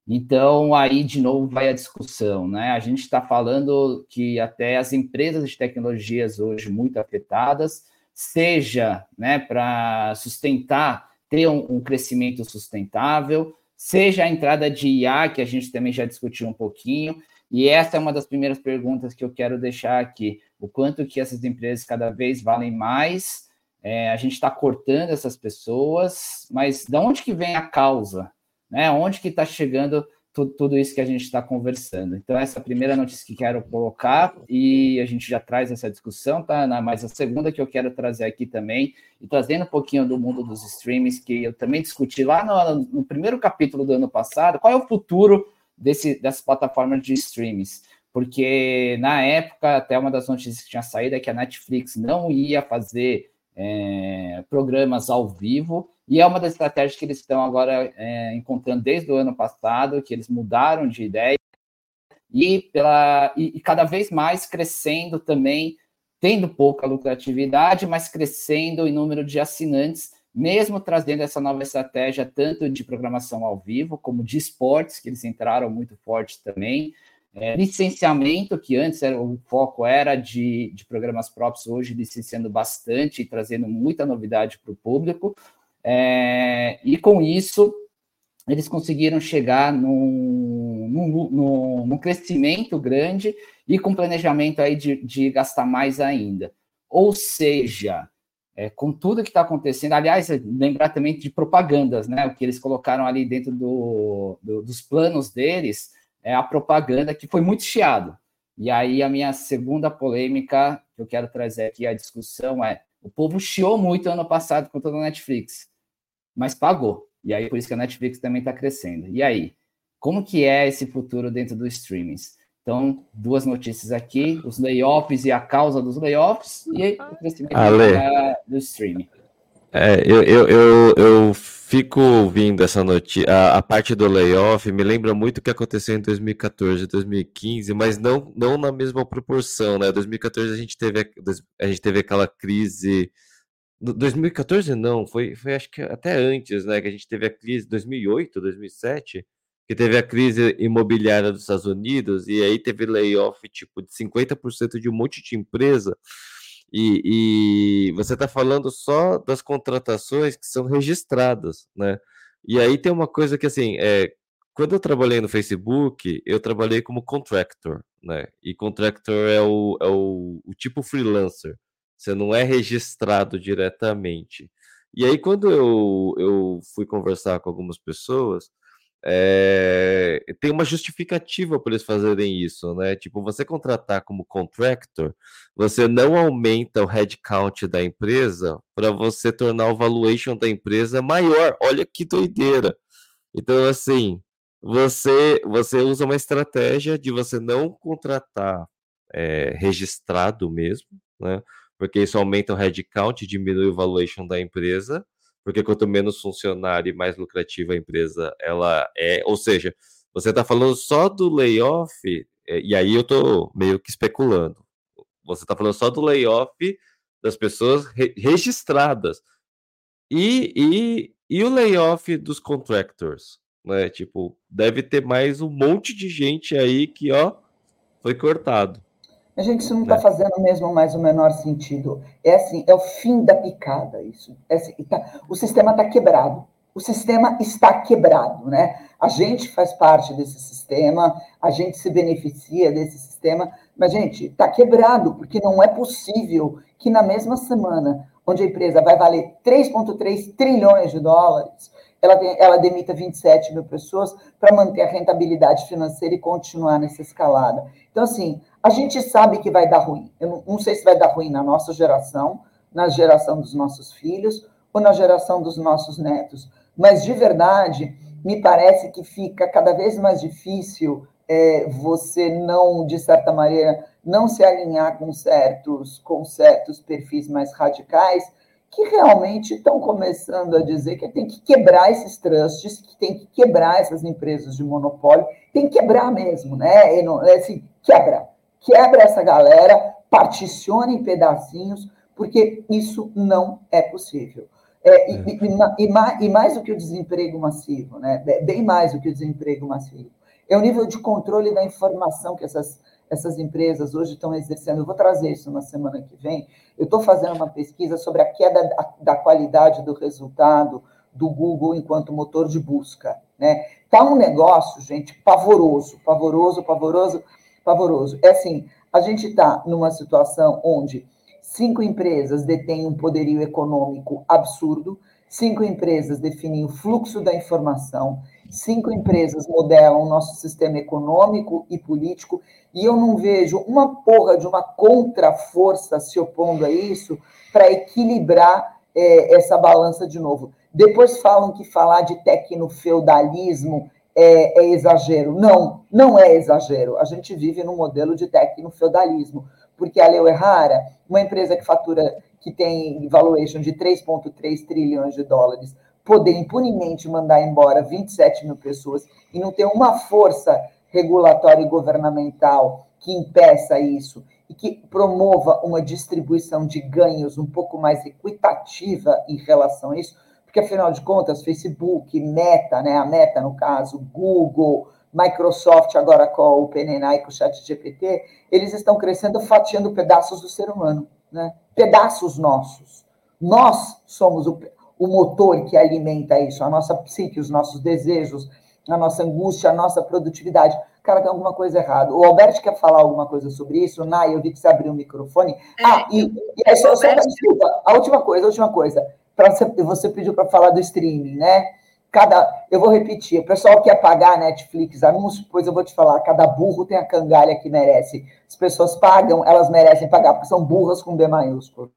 [SPEAKER 6] Então, aí, de novo, vai a discussão, né? A gente está falando que até as empresas de tecnologias hoje muito afetadas, seja né, para sustentar, ter um, um, crescimento sustentável, seja a entrada de IA, que a gente também já discutiu um pouquinho, e essa é uma das primeiras perguntas que eu quero deixar aqui o quanto que essas empresas cada vez valem mais, é, a gente está cortando essas pessoas, mas de onde que vem a causa? Né? Onde que está chegando tudo, tudo, isso que a gente está conversando? Então, essa é a primeira notícia que quero colocar, e a gente já traz essa discussão, tá? Mas a segunda que eu quero trazer aqui também, e trazendo um pouquinho do mundo dos streamings, que eu também discuti lá no, no primeiro capítulo do ano passado, qual é o futuro desse, dessas plataformas de streamings? porque na época, até uma das notícias que tinha saído é que a Netflix não ia fazer é, programas ao vivo, e é uma das estratégias que eles estão agora é, encontrando desde o ano passado, que eles mudaram de ideia, e, pela, e, e cada vez mais crescendo também, tendo pouca lucratividade, mas crescendo em número de assinantes, mesmo trazendo essa nova estratégia, tanto de programação ao vivo, como de esportes, que eles entraram muito forte também, é, licenciamento, que antes era, o foco era de, de programas próprios, hoje licenciando bastante e trazendo muita novidade para o público. É, e com isso, eles conseguiram chegar num, num, num, num crescimento grande e com planejamento aí de, de gastar mais ainda. Ou seja, é, com tudo que está acontecendo, aliás, lembrar também de propagandas, né? O que eles colocaram ali dentro do, do, dos planos deles, é a propaganda que foi muito chiado. E aí a minha segunda polêmica que eu quero trazer aqui à discussão é: o povo chiou muito ano passado com toda a Netflix, mas pagou. E aí por isso que a Netflix também está crescendo. E aí, como que é esse futuro dentro dos streamings? Então, duas notícias aqui: os layoffs e a causa dos layoffs e o crescimento
[SPEAKER 5] Ale,
[SPEAKER 6] do streaming.
[SPEAKER 5] É, eu, eu, eu, eu fico ouvindo essa notícia, a, a, parte do layoff me lembra muito o que aconteceu em 2014, 2015, mas não, não na mesma proporção, né? 2014 a gente teve a, gente teve aquela crise 2014 não, foi, foi acho que até antes, né, que a gente teve a crise 2008, 2007, que teve a crise imobiliária dos Estados Unidos e aí teve layoff tipo de 50% de um monte de empresa. E, e você está falando só das contratações que são registradas, né? E aí tem uma coisa que assim, é, quando eu trabalhei no Facebook, eu trabalhei como contractor, né? E contractor é o, é o, o tipo freelancer. Você não é registrado diretamente. E aí, quando eu, eu fui conversar com algumas pessoas, é, tem uma justificativa para eles fazerem isso, né? Tipo, você contratar como contractor, você não aumenta o headcount da empresa para você tornar o valuation da empresa maior. Olha que doideira. Então, assim, você, você usa uma estratégia de você não contratar é, registrado mesmo, né? Porque isso aumenta o headcount, diminui o valuation da empresa porque quanto menos funcionário e mais lucrativa a empresa ela é, ou seja, você está falando só do layoff, é, e aí eu estou meio que especulando. Você está falando só do layoff das pessoas re registradas. E, e, e o layoff dos contractors, né? Tipo, deve ter mais um monte de gente aí que, ó, foi cortado.
[SPEAKER 1] A gente, isso não está é. fazendo mesmo mais o menor sentido. É assim, é o fim da picada isso. É assim, tá, o sistema está quebrado. O sistema está quebrado, né? A gente faz parte desse sistema, a gente se beneficia desse sistema, mas, gente, está quebrado, porque não é possível que na mesma semana, onde a empresa vai valer 3,3 trilhões de dólares, ela, ela demita 27 mil pessoas para manter a rentabilidade financeira e continuar nessa escalada. Então, assim, a gente sabe que vai dar ruim. Eu não, não sei se vai dar ruim na nossa geração, na geração dos nossos filhos ou na geração dos nossos netos. Mas, de verdade, me parece que fica cada vez mais difícil é, você não, de certa maneira, não se alinhar com certos, com certos perfis mais radicais que realmente estão começando a dizer que tem que quebrar esses trusts, que tem que quebrar essas empresas de monopólio, tem que quebrar mesmo, né? Não, é assim, quebra, quebra essa galera, particiona em pedacinhos, porque isso não é possível. É, e, e, e, e, mais do que o desemprego massivo, né? bem mais do que o desemprego massivo, é o nível de controle da informação que essas essas empresas hoje estão exercendo. Eu vou trazer isso na semana que vem. Eu estou fazendo uma pesquisa sobre a queda da, da, qualidade do resultado do Google enquanto motor de busca. Né? Tá um negócio, gente, pavoroso, pavoroso, pavoroso, pavoroso. É assim, a gente está numa situação onde cinco empresas detêm um poderio econômico absurdo, cinco empresas definem o fluxo da informação, cinco empresas modelam o nosso sistema econômico e político, e eu não vejo uma porra de uma contra-força se opondo a isso para equilibrar é, essa balança de novo. Depois falam que falar de tecnofeudalismo é, é exagero. Não, não é exagero. A gente vive num modelo de tecnofeudalismo, porque a Leo Errara, uma empresa que fatura, que tem valuation de 3,3 trilhões de dólares, poder impunemente mandar embora 27 mil pessoas e não ter uma força regulatória e governamental que impeça isso e que promova uma distribuição de ganhos um pouco mais equitativa em relação a isso, porque afinal de contas, Facebook, Meta, né, a Meta no caso, Google, Microsoft agora com o OpenAI, com o ChatGPT, eles estão crescendo fatiando pedaços do ser humano, né? Pedaços nossos. Nós somos o, o motor que alimenta isso, a nossa psique, os nossos desejos, a nossa angústia, a nossa produtividade. Cara, tem alguma coisa errada. O Alberto quer falar alguma coisa sobre isso? Nai, eu vi que você abriu o microfone. É, ah, e, e aí, só, só, desculpa, a última coisa, a última coisa. Pra você, você pediu para falar do streaming, né? Cada, eu vou repetir, o pessoal quer pagar Netflix, anúncio, pois eu vou te falar, cada burro tem a cangalha que merece. As pessoas pagam, elas merecem pagar, porque são burras com B maiúsculo.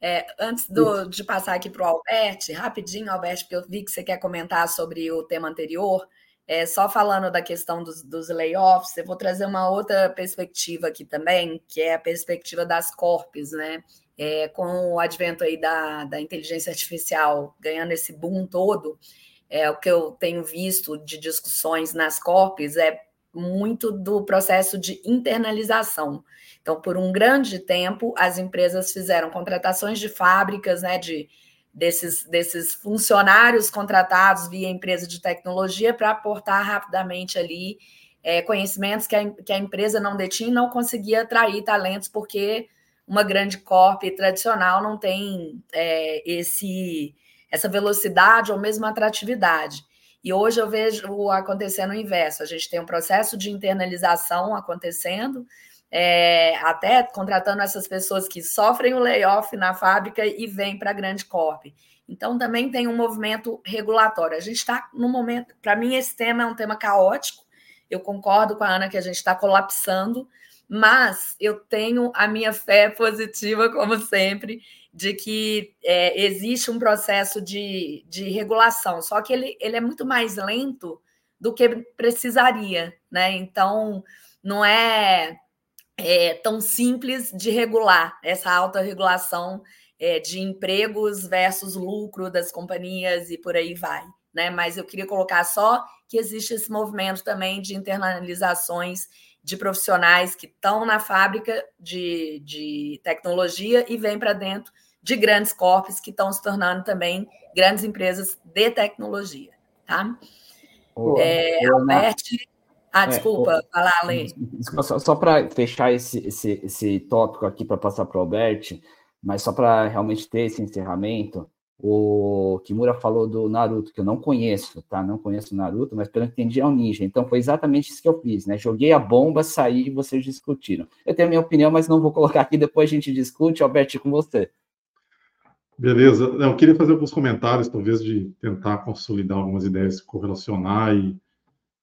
[SPEAKER 2] É, antes do, de passar aqui para o Albert, rapidinho, Albert, porque eu vi que você quer comentar sobre o tema anterior, é, só falando da questão dos, dos layoffs, eu vou trazer uma outra perspectiva aqui também, que é a perspectiva das corpes, né? É, com o advento aí da, da inteligência artificial ganhando esse boom todo, é, o que eu tenho visto de discussões nas corpes é muito do processo de internalização. Então, por um grande tempo, as empresas fizeram contratações de fábricas, né, de desses, desses funcionários contratados via empresa de tecnologia para aportar rapidamente ali é, conhecimentos que a, que a empresa não detinha e não conseguia atrair talentos, porque uma grande corp tradicional não tem é, esse essa velocidade ou mesmo atratividade. E hoje eu vejo acontecendo o inverso. A gente tem um processo de internalização acontecendo, é, até contratando essas pessoas que sofrem o layoff na fábrica e vêm para a grande corp. Então, também tem um movimento regulatório. A gente está no momento. Para mim, esse tema é um tema caótico. Eu concordo com a Ana que a gente está colapsando, mas eu tenho a minha fé positiva, como sempre, de que é, existe um processo de, de regulação, só que ele, ele é muito mais lento do que precisaria, né? Então, não é, é tão simples de regular essa alta regulação é, de empregos versus lucro das companhias e por aí vai. Né? Mas eu queria colocar só que existe esse movimento também de internalizações de profissionais que estão na fábrica de, de tecnologia e vêm para dentro de grandes corpos que estão se tornando também grandes empresas de tecnologia, tá? Oh, é, Albert... Ah, é, desculpa, é, falar, Ale.
[SPEAKER 6] Só, só para fechar esse, esse, esse tópico aqui para passar para o Albert, mas só para realmente ter esse encerramento, o Kimura falou do Naruto, que eu não conheço, tá? Não conheço o Naruto, mas pelo que entendi é um ninja. Então foi exatamente isso que eu fiz, né? Joguei a bomba, saí e vocês discutiram. Eu tenho a minha opinião, mas não vou colocar aqui, depois a gente discute. Alberto, com você.
[SPEAKER 3] Beleza. Eu queria fazer alguns comentários, talvez, de tentar consolidar algumas ideias, correlacionar e,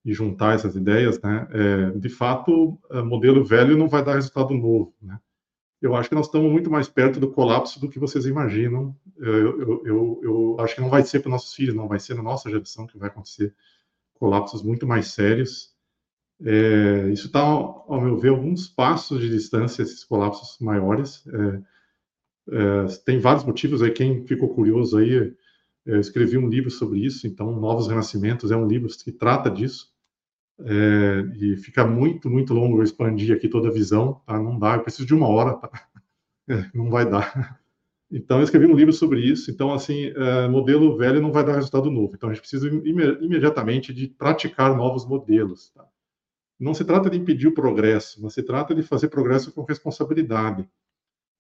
[SPEAKER 3] e juntar essas ideias, né? É, de fato, é, modelo velho não vai dar resultado novo, né? Eu acho que nós estamos muito mais perto do colapso do que vocês imaginam. É, eu, eu, eu, eu acho que não vai ser para nossos filhos, não vai ser na nossa geração que vai acontecer colapsos muito mais sérios. É, isso está, ao meu ver, alguns passos de distância, esses colapsos maiores. É, é, tem vários motivos aí, quem ficou curioso aí, eu escrevi um livro sobre isso, então Novos Renascimentos é um livro que trata disso, é, e fica muito, muito longo eu expandir aqui toda a visão, tá? Não dá, eu preciso de uma hora, tá? é, não vai dar. Então, eu escrevi um livro sobre isso. Então, assim, é, modelo velho não vai dar resultado novo. Então, a gente precisa imediatamente de praticar novos modelos. Tá? Não se trata de impedir o progresso, mas se trata de fazer progresso com responsabilidade.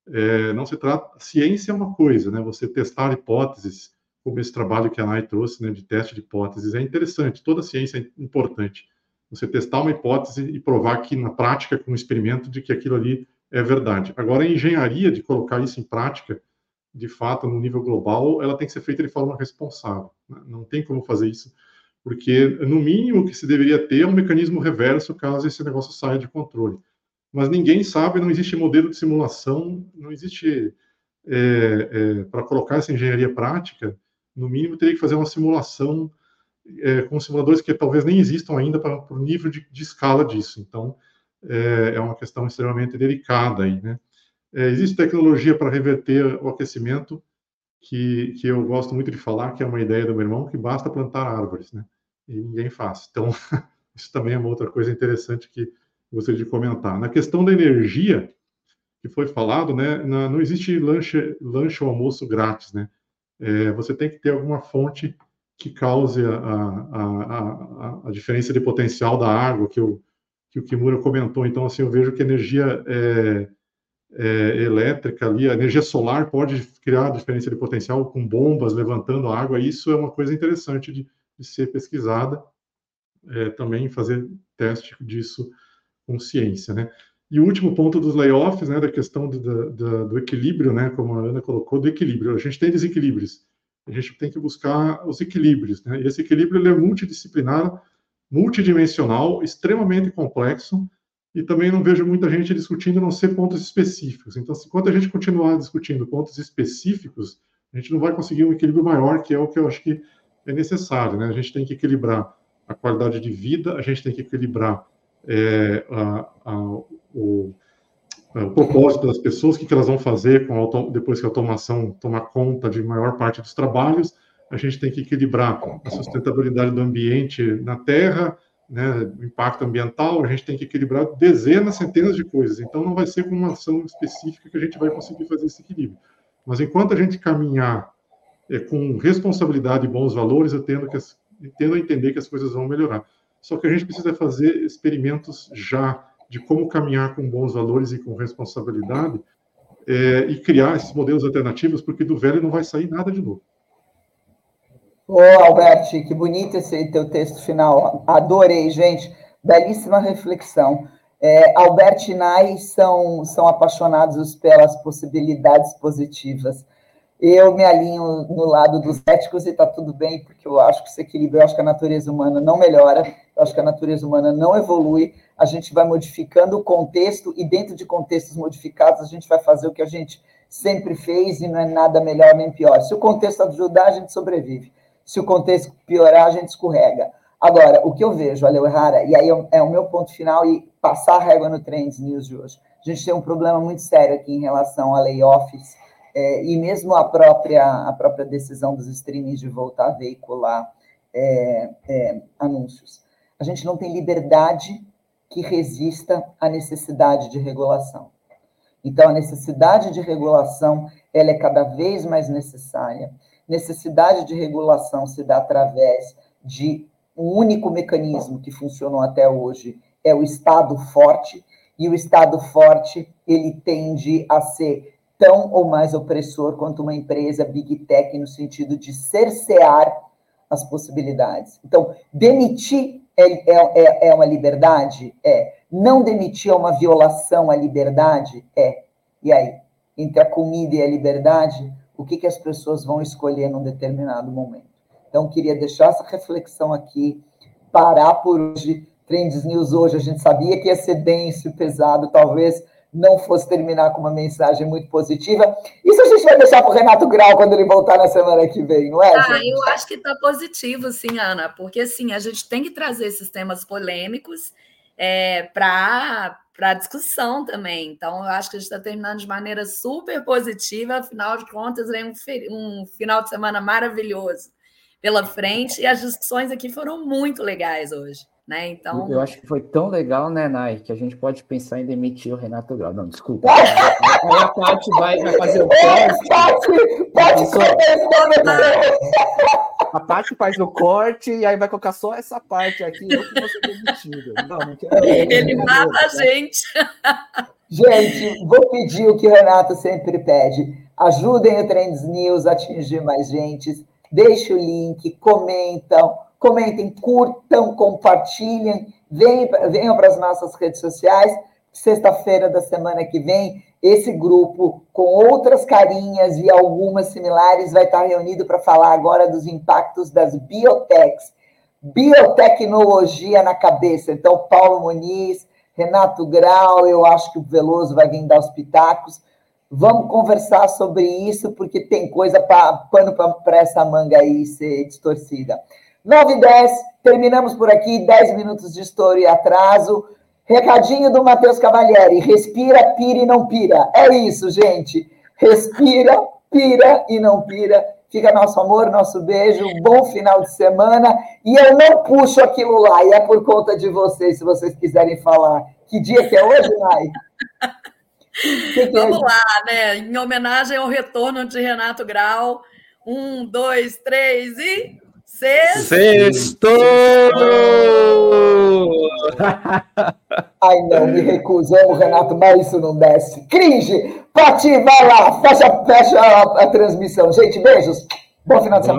[SPEAKER 3] É, não se trata. Ciência é uma coisa, né? Você testar hipóteses, como esse trabalho que a Nai trouxe, né, de teste de hipóteses, é interessante. Toda ciência é importante. Você testar uma hipótese e provar que na prática, com um experimento, de que aquilo ali é verdade. Agora, a engenharia de colocar isso em prática, de fato, no nível global, ela tem que ser feita de forma responsável. Né? Não tem como fazer isso, porque, no mínimo, que se deveria ter é um mecanismo reverso caso esse negócio saia de controle mas ninguém sabe, não existe modelo de simulação, não existe. É, é, para colocar essa engenharia prática, no mínimo teria que fazer uma simulação é, com simuladores que talvez nem existam ainda para o nível de, de, escala disso. Então, é, é, uma questão extremamente delicada aí, né? É, existe tecnologia para reverter o aquecimento, que, que eu gosto muito de falar, que é uma ideia do meu irmão, que basta plantar árvores, né? E ninguém faz. Então, isso também é uma outra coisa interessante que gostaria de comentar. Na questão da energia, que foi falado, né, não existe lanche, lanche ou almoço grátis, né? É, você tem que ter alguma fonte que cause a, a, a, a, diferença de potencial da água, que o, que o Kimura comentou. Então, assim, eu vejo que energia é, é, elétrica ali, a energia solar pode criar diferença de potencial com bombas levantando a água. Isso é uma coisa interessante de, de ser pesquisada. É, também fazer teste disso consciência, né? E o último ponto dos layoffs, né, da questão do, do, do, equilíbrio, né, como a Ana colocou, do equilíbrio. A gente tem desequilíbrios, a gente tem que buscar os equilíbrios, né? E esse equilíbrio é multidisciplinar, multidimensional, extremamente complexo, e também não vejo muita gente discutindo não ser pontos específicos. Então, enquanto a gente continuar discutindo pontos específicos, a gente não vai conseguir um equilíbrio maior, que é o que eu acho que é necessário, né? A gente tem que equilibrar a qualidade de vida, a gente tem que equilibrar é, a, a, o, propósito das pessoas, o que, elas vão fazer com depois que a automação tomar conta de maior parte dos trabalhos, a gente tem que equilibrar a sustentabilidade do ambiente na Terra, né, o impacto ambiental, a gente tem que equilibrar dezenas, centenas de coisas. Então, não vai ser com uma ação específica que a gente vai conseguir fazer esse equilíbrio. Mas enquanto a gente caminhar é, com responsabilidade e bons valores, eu tendo, que, tendo a entender que as coisas vão melhorar. Só que a gente precisa fazer experimentos já de como caminhar com bons valores e com responsabilidade é, e criar esses modelos alternativos, porque do velho não vai sair nada de novo.
[SPEAKER 1] Ô, Alberti, que bonito esse teu texto final. Adorei, gente. Belíssima reflexão. É, Albert e Nai são, são apaixonados pelas possibilidades positivas. Eu me alinho no lado dos éticos e está tudo bem, porque eu acho que esse equilíbrio, eu acho que a natureza humana não melhora, eu acho que a natureza humana não evolui, a gente vai modificando o contexto e dentro de contextos modificados a gente vai fazer o que a gente sempre fez e não é nada melhor nem pior. Se o contexto ajudar, a gente sobrevive. Se o contexto piorar, a gente escorrega. Agora, o que eu vejo, Aleu Errara, e aí é o meu ponto final e passar a régua no Trends News de hoje. A gente tem um problema muito sério aqui em relação a layoffs é, e mesmo a própria, a própria decisão dos streamings de voltar a veicular é, é, anúncios. A gente não tem liberdade que resista à necessidade de regulação. Então, a necessidade de regulação ela é cada vez mais necessária necessidade de regulação se dá através de um único mecanismo que funcionou até hoje, é o Estado forte, e o Estado forte, ele tende a ser tão ou mais opressor quanto uma empresa big tech no sentido de cercear as possibilidades. Então, demitir é, é, é, é uma liberdade? É. Não demitir é uma violação à liberdade? É. E aí? Entre a comida e a liberdade, o que, que as pessoas vão escolher num determinado momento. Então, queria deixar essa reflexão aqui, parar por hoje. Trends News hoje, a gente sabia que ia ser denso, pesado, talvez não fosse terminar com uma mensagem muito positiva. Isso a gente vai deixar para o Renato Grau quando ele voltar na semana que vem, não é?
[SPEAKER 2] Ah, eu acho que está positivo, sim, Ana, porque assim, a gente tem que trazer esses temas polêmicos é, para para discussão também. Então, eu acho que a gente está terminando de maneira super positiva. Afinal de contas, vem um, um, final de semana maravilhoso pela frente e as discussões aqui foram muito legais hoje. Né? Então...
[SPEAKER 6] Eu acho que foi tão legal, né, Nai, que a gente pode pensar em demitir o Renato Grau. Não, desculpa. Aí a Paty vai, vai fazer o teste. Paty, Paty, a Paty faz o corte e aí vai colocar só essa parte aqui, eu que vou ser demitido. Não, não quero.
[SPEAKER 2] Ele mata a gente.
[SPEAKER 1] Gente, vou pedir o que o Renato sempre pede. Ajudem o Trends News a atingir mais gente. Deixe o link, comentam, comentem, curtam, compartilhem, venham, venham para as nossas redes sociais. Sexta-feira da semana que vem esse grupo, com outras carinhas e algumas similares, vai estar reunido para falar agora dos impactos das biotechs. Biotecnologia na cabeça. Então, Paulo Muniz, Renato Grau, eu acho que o Veloso vai vir dar os pitacos. Vamos conversar sobre isso, porque tem coisa para pano para essa manga aí ser distorcida. 9 e 10, terminamos por aqui, 10 minutos de história e atraso. Recadinho do Matheus Cavalieri: respira, pira e não pira. É isso, gente. Respira, pira e não pira. Fica nosso amor, nosso beijo, bom final de semana. E eu não puxo aquilo lá, e é por conta de vocês, se vocês quiserem falar. Que dia que é hoje?
[SPEAKER 2] Que que é Vamos é lá, né? Em homenagem ao retorno de Renato Grau. Um, dois, três e.
[SPEAKER 5] Sexto!
[SPEAKER 1] Ai, não, me recuso. Amo, Renato, mas isso não desce. Cringe! Pati, vai lá, fecha, fecha a, a transmissão. Gente, beijos. Bom final de semana.